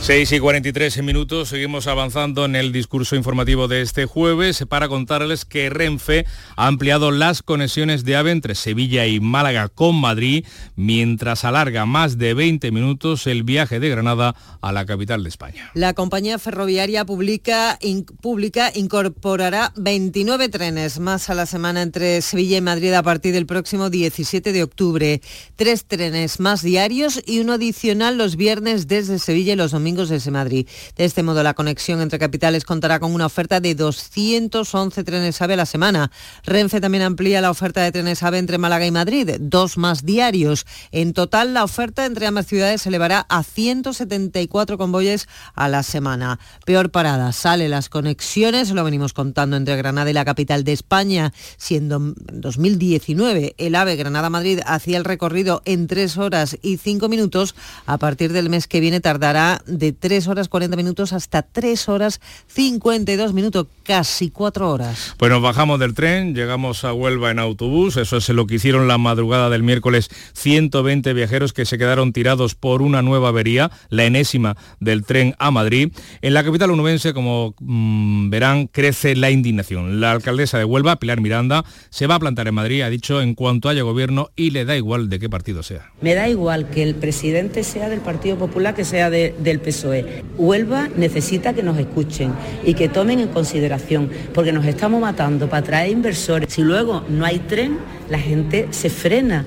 6 y 43 minutos, seguimos avanzando en el discurso informativo de este jueves para contarles que Renfe ha ampliado las conexiones de AVE entre Sevilla y Málaga con Madrid, mientras alarga más de 20 minutos el viaje de Granada a la capital de España. La compañía ferroviaria pública, pública incorporará 29 trenes más a la semana entre Sevilla y Madrid a partir del próximo 17 de octubre. Tres trenes más diarios y uno adicional los viernes desde Sevilla y los domingos desde Madrid. De este modo, la conexión entre capitales contará con una oferta de 211 trenes AVE a la semana. Renfe también amplía la oferta de trenes AVE entre Málaga y Madrid, dos más diarios. En total, la oferta entre ambas ciudades se elevará a 174 convoyes a la semana. Peor parada, sale las conexiones, lo venimos contando entre Granada y la capital de España, siendo en 2019 el AVE Granada-Madrid hacía el recorrido en 3 horas y 5 minutos. A partir del mes que viene tardará de 3 horas 40 minutos hasta 3 horas 52 minutos, casi 4 horas. Pues nos bajamos del tren, llegamos a Huelva en autobús, eso es lo que hicieron la madrugada del miércoles 120 viajeros que se quedaron tirados por una nueva avería, la enésima del tren a Madrid. En la capital onubense, como mm, verán, crece la indignación. La alcaldesa de Huelva, Pilar Miranda, se va a plantar en Madrid, ha dicho, en cuanto haya gobierno y le da igual de qué partido sea. Me da igual que el presidente sea del Partido Popular, que sea del PSOE. Huelva necesita que nos escuchen y que tomen en consideración, porque nos estamos matando para traer inversores. Si luego no hay tren, la gente se frena.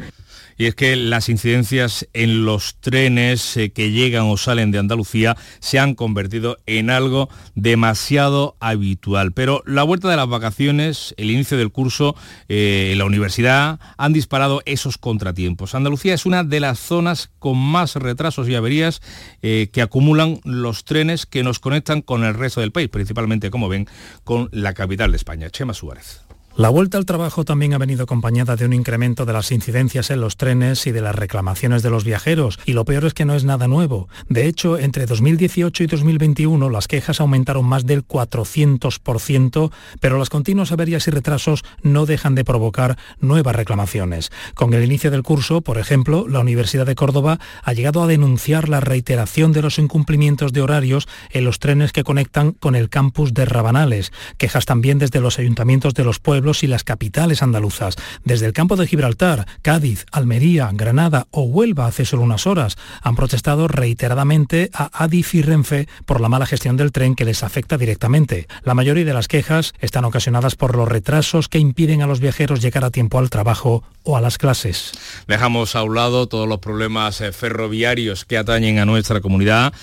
Y es que las incidencias en los trenes eh, que llegan o salen de Andalucía se han convertido en algo demasiado habitual. Pero la vuelta de las vacaciones, el inicio del curso eh, la universidad han disparado esos contratiempos. Andalucía es una de las zonas con más retrasos y averías eh, que acumulan los trenes que nos conectan con el resto del país, principalmente, como ven, con la capital de España. Chema Suárez. La vuelta al trabajo también ha venido acompañada de un incremento de las incidencias en los trenes y de las reclamaciones de los viajeros, y lo peor es que no es nada nuevo. De hecho, entre 2018 y 2021 las quejas aumentaron más del 400%, pero las continuas averías y retrasos no dejan de provocar nuevas reclamaciones. Con el inicio del curso, por ejemplo, la Universidad de Córdoba ha llegado a denunciar la reiteración de los incumplimientos de horarios en los trenes que conectan con el campus de Rabanales, quejas también desde los ayuntamientos de los pueblos y las capitales andaluzas. Desde el campo de Gibraltar, Cádiz, Almería, Granada o Huelva hace solo unas horas han protestado reiteradamente a Adif y Renfe por la mala gestión del tren que les afecta directamente. La mayoría de las quejas están ocasionadas por los retrasos que impiden a los viajeros llegar a tiempo al trabajo o a las clases. Dejamos a un lado todos los problemas eh, ferroviarios que atañen a nuestra comunidad.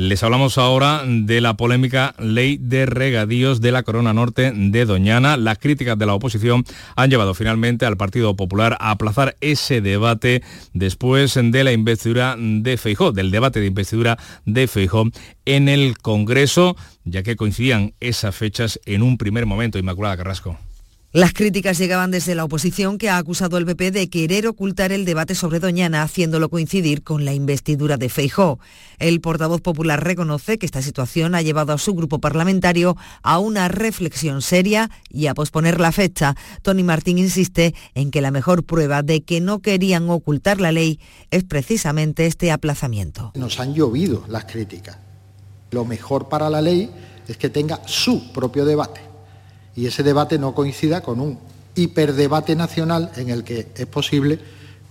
Les hablamos ahora de la polémica ley de regadíos de la Corona Norte de Doñana. Las críticas de la oposición han llevado finalmente al Partido Popular a aplazar ese debate después de la investidura de Feijó, del debate de investidura de Feijó en el Congreso, ya que coincidían esas fechas en un primer momento. Inmaculada Carrasco. Las críticas llegaban desde la oposición que ha acusado al PP de querer ocultar el debate sobre Doñana haciéndolo coincidir con la investidura de Feijó. El portavoz popular reconoce que esta situación ha llevado a su grupo parlamentario a una reflexión seria y a posponer la fecha. Tony Martín insiste en que la mejor prueba de que no querían ocultar la ley es precisamente este aplazamiento. Nos han llovido las críticas. Lo mejor para la ley es que tenga su propio debate y ese debate no coincida con un hiperdebate nacional en el que es posible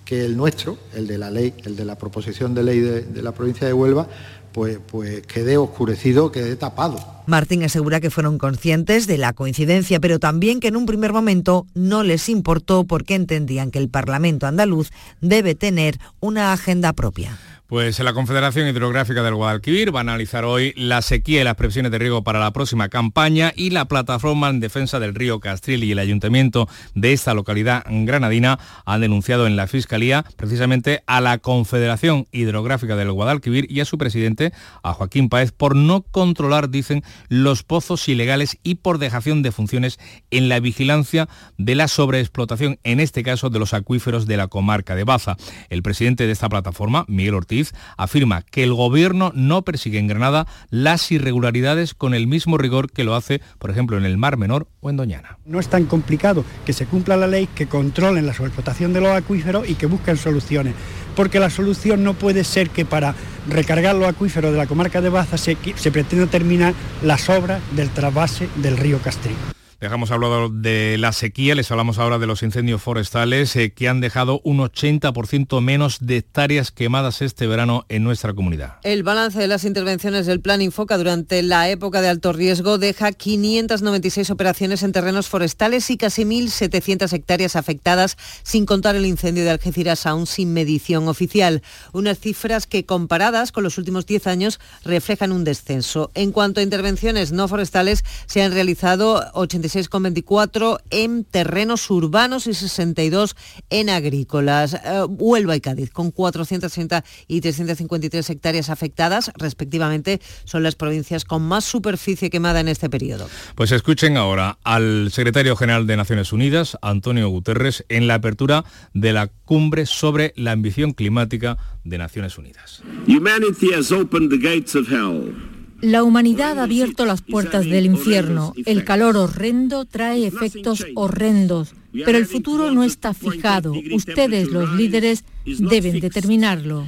que el nuestro, el de la ley, el de la proposición de ley de, la provincia de Huelva, pues, pues quede oscurecido, quede tapado. Martín asegura que fueron conscientes de la coincidencia, pero también que en un primer momento no les importó porque entendían que el Parlamento andaluz debe tener una agenda propia. Pues la Confederación Hidrográfica del Guadalquivir va a analizar hoy la sequía y las previsiones de riego para la próxima campaña y la plataforma en defensa del río Castril y el ayuntamiento de esta localidad granadina han denunciado en la Fiscalía precisamente a la Confederación Hidrográfica del Guadalquivir y a su presidente, a Joaquín Páez, por no controlar, dicen, los pozos ilegales y por dejación de funciones en la vigilancia de la sobreexplotación, en este caso de los acuíferos de la comarca de Baza. El presidente de esta plataforma, Miguel Ortiz, afirma que el gobierno no persigue en Granada las irregularidades con el mismo rigor que lo hace, por ejemplo, en el Mar Menor o en Doñana. No es tan complicado que se cumpla la ley, que controlen la sobreexplotación de los acuíferos y que busquen soluciones, porque la solución no puede ser que para recargar los acuíferos de la comarca de Baza se, pretenda terminar las obras del trasvase del río Dejamos hablado de la sequía, les hablamos ahora de los incendios forestales eh, que han dejado un 80% menos de hectáreas quemadas este verano en nuestra comunidad. El balance de las intervenciones del Plan Infoca durante la época de alto riesgo deja 596 operaciones en terrenos forestales y casi 1.700 hectáreas afectadas, sin contar el incendio de Algeciras aún sin medición oficial. Unas cifras que comparadas con los últimos 10 años reflejan un descenso. En cuanto a intervenciones no forestales, se han realizado 80 26,24 en terrenos urbanos y 62 en agrícolas. Eh, Huelva y Cádiz, con 430 y 353 hectáreas afectadas, respectivamente, son las provincias con más superficie quemada en este periodo. Pues escuchen ahora al secretario general de Naciones Unidas, Antonio Guterres, en la apertura de la cumbre sobre la ambición climática de Naciones Unidas. Humanity has opened the gates of hell. La humanidad ha abierto las puertas del infierno. El calor horrendo trae efectos horrendos, pero el futuro no está fijado. Ustedes, los líderes, deben determinarlo.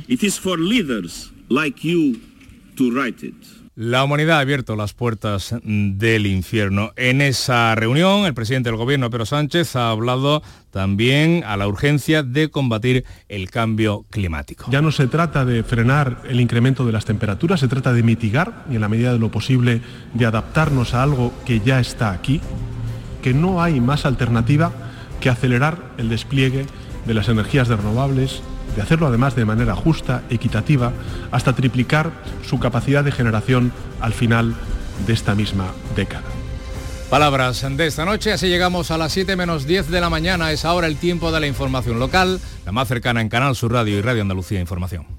La humanidad ha abierto las puertas del infierno. En esa reunión, el presidente del gobierno, Pedro Sánchez, ha hablado también a la urgencia de combatir el cambio climático. Ya no se trata de frenar el incremento de las temperaturas, se trata de mitigar y en la medida de lo posible de adaptarnos a algo que ya está aquí, que no hay más alternativa que acelerar el despliegue de las energías renovables, de hacerlo además de manera justa, equitativa, hasta triplicar su capacidad de generación al final de esta misma década. Palabras de esta noche, así llegamos a las 7 menos 10 de la mañana, es ahora el tiempo de la información local, la más cercana en Canal Sur Radio y Radio Andalucía Información.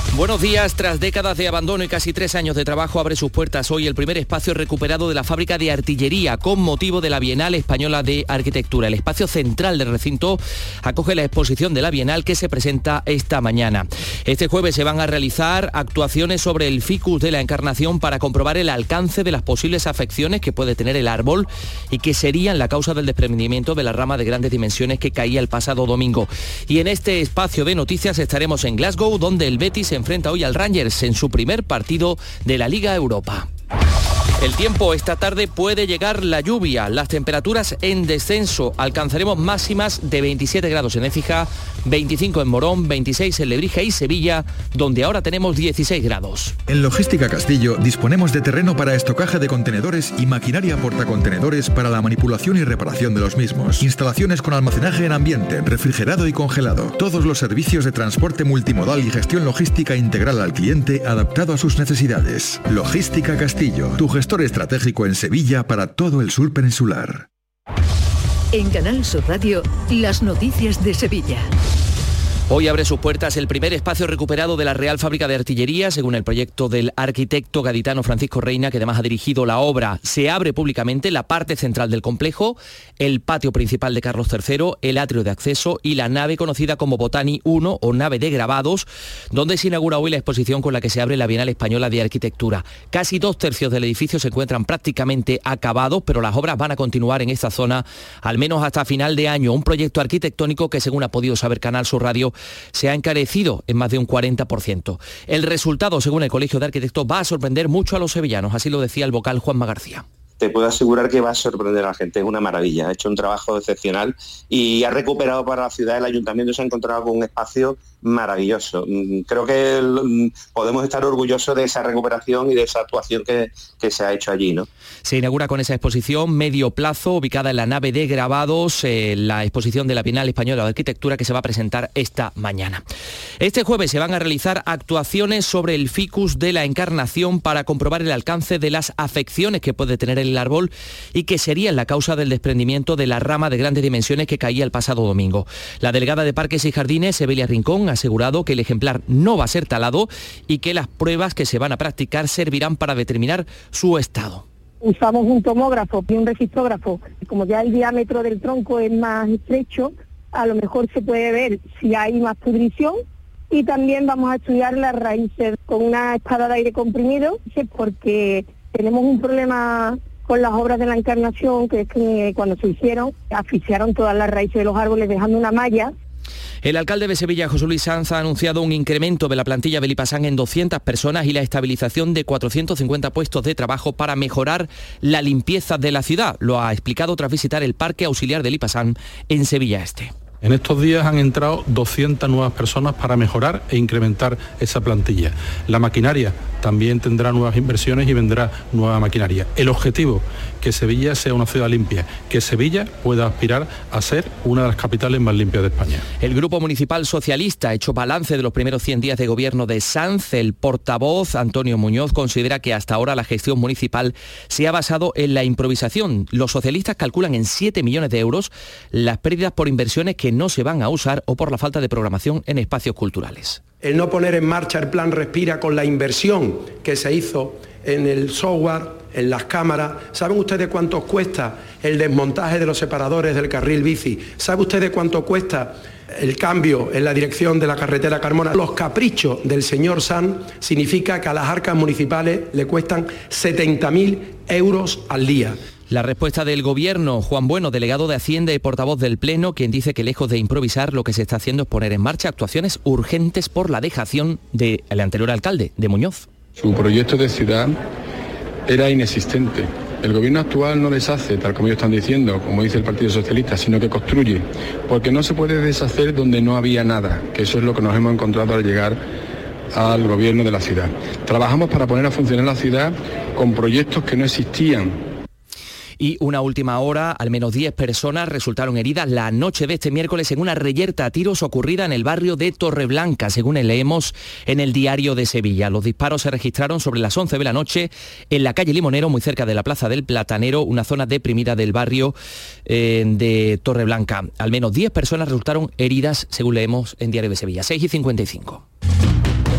Buenos días. Tras décadas de abandono y casi tres años de trabajo, abre sus puertas hoy el primer espacio recuperado de la fábrica de artillería con motivo de la Bienal Española de Arquitectura. El espacio central del recinto acoge la exposición de la Bienal que se presenta esta mañana. Este jueves se van a realizar actuaciones sobre el ficus de la encarnación para comprobar el alcance de las posibles afecciones que puede tener el árbol y que serían la causa del desprendimiento de la rama de grandes dimensiones que caía el pasado domingo. Y en este espacio de noticias estaremos en Glasgow, donde el Betis se enfrenta hoy al Rangers en su primer partido de la Liga Europa. El tiempo esta tarde puede llegar la lluvia, las temperaturas en descenso, alcanzaremos máximas de 27 grados en Écija, 25 en Morón, 26 en Lebrija y Sevilla, donde ahora tenemos 16 grados. En Logística Castillo disponemos de terreno para estocaje de contenedores y maquinaria portacontenedores para la manipulación y reparación de los mismos. Instalaciones con almacenaje en ambiente, refrigerado y congelado. Todos los servicios de transporte multimodal y gestión logística integral al cliente adaptado a sus necesidades. Logística Castillo, tu estratégico en Sevilla para todo el sur peninsular. En Canal Sur Radio, las noticias de Sevilla. Hoy abre sus puertas el primer espacio recuperado de la Real Fábrica de Artillería, según el proyecto del arquitecto gaditano Francisco Reina, que además ha dirigido la obra. Se abre públicamente la parte central del complejo, el patio principal de Carlos III, el atrio de acceso y la nave conocida como Botani 1 o nave de grabados, donde se inaugura hoy la exposición con la que se abre la Bienal Española de Arquitectura. Casi dos tercios del edificio se encuentran prácticamente acabados, pero las obras van a continuar en esta zona al menos hasta final de año. Un proyecto arquitectónico que, según ha podido saber Canal Sur Radio, se ha encarecido en más de un 40%. El resultado, según el Colegio de Arquitectos, va a sorprender mucho a los sevillanos, así lo decía el vocal Juanma García te puedo asegurar que va a sorprender a la gente, es una maravilla, ha hecho un trabajo excepcional y ha recuperado para la ciudad, el ayuntamiento se ha encontrado con un espacio maravilloso. Mm, creo que mm, podemos estar orgullosos de esa recuperación y de esa actuación que, se ha hecho allí. ¿no? Se inaugura con esa exposición medio plazo, ubicada en la nave de grabados, eh, la exposición de la Bienal Española de Arquitectura que se va a presentar esta mañana. Este jueves se van a realizar actuaciones sobre el ficus de la encarnación para comprobar el alcance de las afecciones que puede tener el árbol y que sería la causa del desprendimiento de la rama de grandes dimensiones que caía el pasado domingo. La delegada de Parques y Jardines, Evelia Rincón, asegurado que el ejemplar no va a ser talado y que las pruebas que se van a practicar servirán para determinar su estado. Usamos un tomógrafo y un registrógrafo. Como ya el diámetro del tronco es más estrecho, a lo mejor se puede ver si hay más pudrición. Y también vamos a estudiar las raíces. Con una espada de aire comprimido, porque tenemos un problema con las obras de la Encarnación, que es que cuando se hicieron, asfixiaron todas las raíces de los árboles dejando una malla el alcalde de Sevilla, José Luis Sanz, ha anunciado un incremento de la plantilla de Lipasán en 200 personas y la estabilización de 450 puestos de trabajo para mejorar la limpieza de la ciudad. Lo ha explicado tras visitar el Parque Auxiliar de Lipasán en Sevilla Este. En estos días han entrado 200 nuevas personas para mejorar e incrementar esa plantilla. La maquinaria también tendrá nuevas inversiones y vendrá nueva maquinaria. El objetivo, que Sevilla sea una ciudad limpia, que Sevilla pueda aspirar a ser una de las capitales más limpias de España. El Grupo Municipal Socialista ha hecho balance de los primeros 100 días de gobierno de Sanz. El portavoz, Antonio Muñoz, considera que hasta ahora la gestión municipal se ha basado en la improvisación. Los socialistas calculan en 7 millones de euros las pérdidas por inversiones que no se van a usar o por la falta de programación en espacios culturales el no poner en marcha el plan Respira con la inversión que se hizo en el software, en las cámaras. ¿Saben ustedes cuánto cuesta el desmontaje de los separadores del carril bici? ¿Saben ustedes cuánto cuesta el cambio en la dirección de la carretera Carmona? Los caprichos del señor San significa que a las arcas municipales le cuestan 70.000 euros al día. La respuesta del Gobierno, Juan Bueno, delegado de Hacienda y portavoz del Pleno, quien dice que lejos de improvisar lo que se está haciendo es poner en marcha actuaciones urgentes por la dejación del anterior alcalde, de Muñoz. Su proyecto de ciudad era inexistente. El gobierno actual no deshace, tal como ellos están diciendo, como dice el Partido Socialista, sino que construye, porque no se puede deshacer donde no había nada, que eso es lo que nos hemos encontrado al llegar al gobierno de la ciudad. Trabajamos para poner a funcionar la ciudad con proyectos que no existían, y una última hora, al menos 10 personas resultaron heridas la noche de este miércoles en una reyerta a tiros ocurrida en el barrio de Torreblanca, según leemos en el diario de Sevilla. Los disparos se registraron sobre las 11 de la noche en la calle Limonero, muy cerca de la Plaza del Platanero, una zona deprimida del barrio eh, de Torreblanca. Al menos 10 personas resultaron heridas, según leemos en Diario de Sevilla. 6 y 55.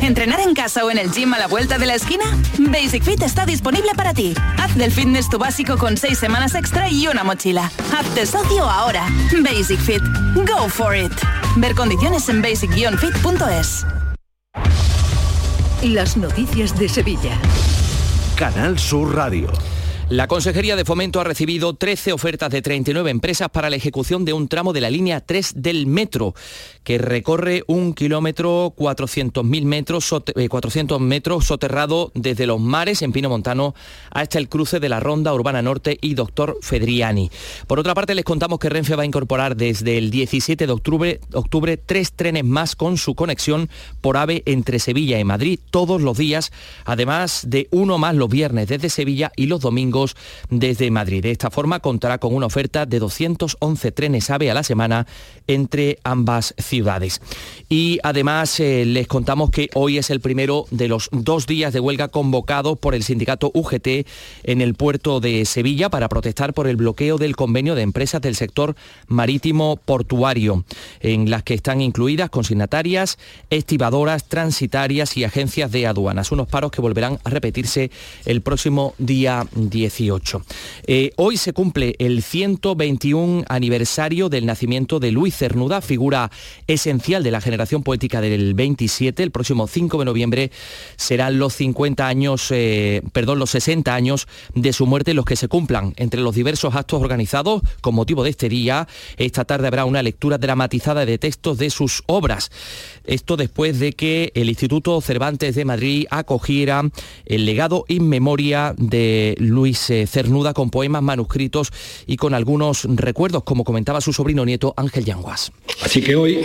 ¿Entrenar en casa o en el gym a la vuelta de la esquina? Basic Fit está disponible para ti. Haz del fitness tu básico con seis semanas extra y una mochila. Hazte socio ahora. Basic Fit. Go for it. Ver condiciones en basic-fit.es. Las noticias de Sevilla. Canal Sur Radio. La Consejería de Fomento ha recibido 13 ofertas de 39 empresas para la ejecución de un tramo de la línea 3 del metro, que recorre un kilómetro 400.000 metros, 400 eh, metros soterrado desde los mares en Pino Montano hasta el cruce de la Ronda Urbana Norte y Doctor Fedriani. Por otra parte, les contamos que Renfe va a incorporar desde el 17 de octubre, octubre tres trenes más con su conexión por AVE entre Sevilla y Madrid todos los días, además de uno más los viernes desde Sevilla y los domingos desde Madrid. De esta forma contará con una oferta de 211 trenes AVE a la semana entre ambas ciudades. Y además eh, les contamos que hoy es el primero de los dos días de huelga convocados por el sindicato UGT en el puerto de Sevilla para protestar por el bloqueo del convenio de empresas del sector marítimo portuario, en las que están incluidas consignatarias, estibadoras, transitarias y agencias de aduanas. Unos paros que volverán a repetirse el próximo día 10 eh, hoy se cumple el 121 aniversario del nacimiento de Luis Cernuda, figura esencial de la generación poética del 27. El próximo 5 de noviembre serán los 50 años, eh, perdón, los 60 años de su muerte los que se cumplan. Entre los diversos actos organizados con motivo de este día, esta tarde habrá una lectura dramatizada de textos de sus obras. Esto después de que el Instituto Cervantes de Madrid acogiera el legado in memoria de Luis cernuda con poemas manuscritos y con algunos recuerdos, como comentaba su sobrino nieto Ángel Yanguas. Así que hoy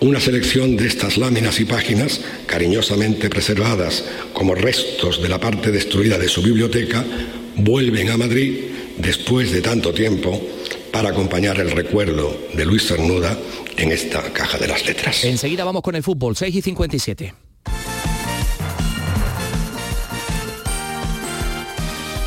una selección de estas láminas y páginas, cariñosamente preservadas como restos de la parte destruida de su biblioteca, vuelven a Madrid después de tanto tiempo para acompañar el recuerdo de Luis Cernuda en esta caja de las letras. Enseguida vamos con el fútbol, 6 y 57.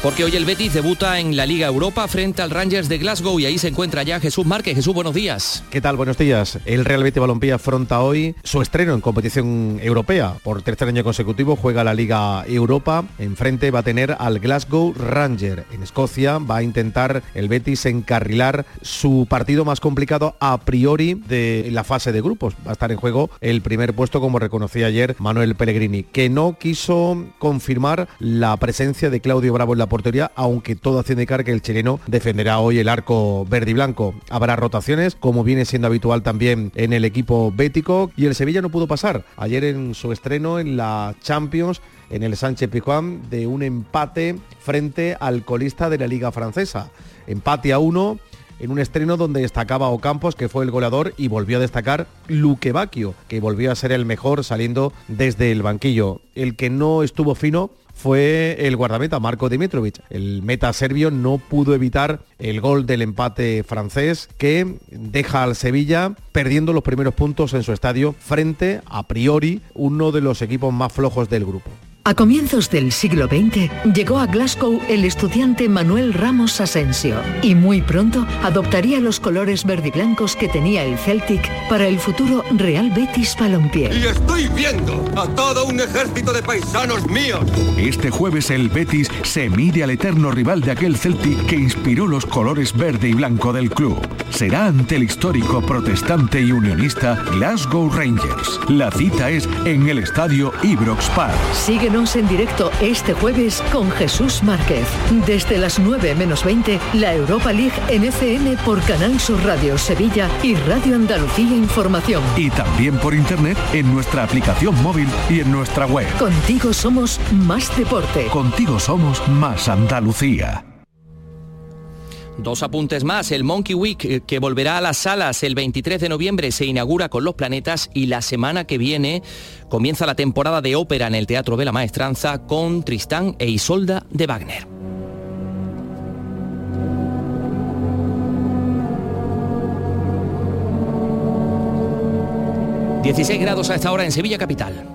Porque hoy el Betis debuta en la Liga Europa frente al Rangers de Glasgow y ahí se encuentra ya Jesús Márquez. Jesús, buenos días. ¿Qué tal? Buenos días. El Real Betis Balompié afronta hoy su estreno en competición europea. Por tercer año consecutivo juega la Liga Europa. Enfrente va a tener al Glasgow Ranger. En Escocia va a intentar el Betis encarrilar su partido más complicado a priori de la fase de grupos. Va a estar en juego el primer puesto como reconocía ayer Manuel Pellegrini, que no quiso confirmar la presencia de Claudio Bravo en la portería, aunque todo hace indicar que el chileno defenderá hoy el arco verde y blanco. Habrá rotaciones, como viene siendo habitual también en el equipo bético, y el Sevilla no pudo pasar. Ayer en su estreno en la Champions en el Sánchez Pizjuán de un empate frente al colista de la Liga Francesa. Empate a uno en un estreno donde destacaba Ocampos, que fue el goleador, y volvió a destacar Luque Bacchio, que volvió a ser el mejor saliendo desde el banquillo. El que no estuvo fino fue el guardameta Marco Dimitrovic. El meta serbio no pudo evitar el gol del empate francés que deja al Sevilla perdiendo los primeros puntos en su estadio frente a priori uno de los equipos más flojos del grupo. A comienzos del siglo XX llegó a Glasgow el estudiante Manuel Ramos Asensio y muy pronto adoptaría los colores verdiblancos que tenía el Celtic para el futuro Real Betis Balompié. Y estoy viendo a todo un ejército de paisanos míos. Este jueves el Betis se mide al eterno rival de aquel Celtic que inspiró los colores verde y blanco del club. Será ante el histórico protestante y unionista Glasgow Rangers. La cita es en el estadio Ibrox Park. En directo este jueves con Jesús Márquez. Desde las 9 menos 20, la Europa League en FM por Canal Sur Radio Sevilla y Radio Andalucía Información. Y también por internet en nuestra aplicación móvil y en nuestra web. Contigo somos más deporte. Contigo somos más Andalucía. Dos apuntes más. El Monkey Week, eh, que volverá a las salas el 23 de noviembre, se inaugura con los planetas y la semana que viene comienza la temporada de ópera en el Teatro de la Maestranza con Tristán e Isolda de Wagner. ...16 grados a esta hora en Sevilla Capital.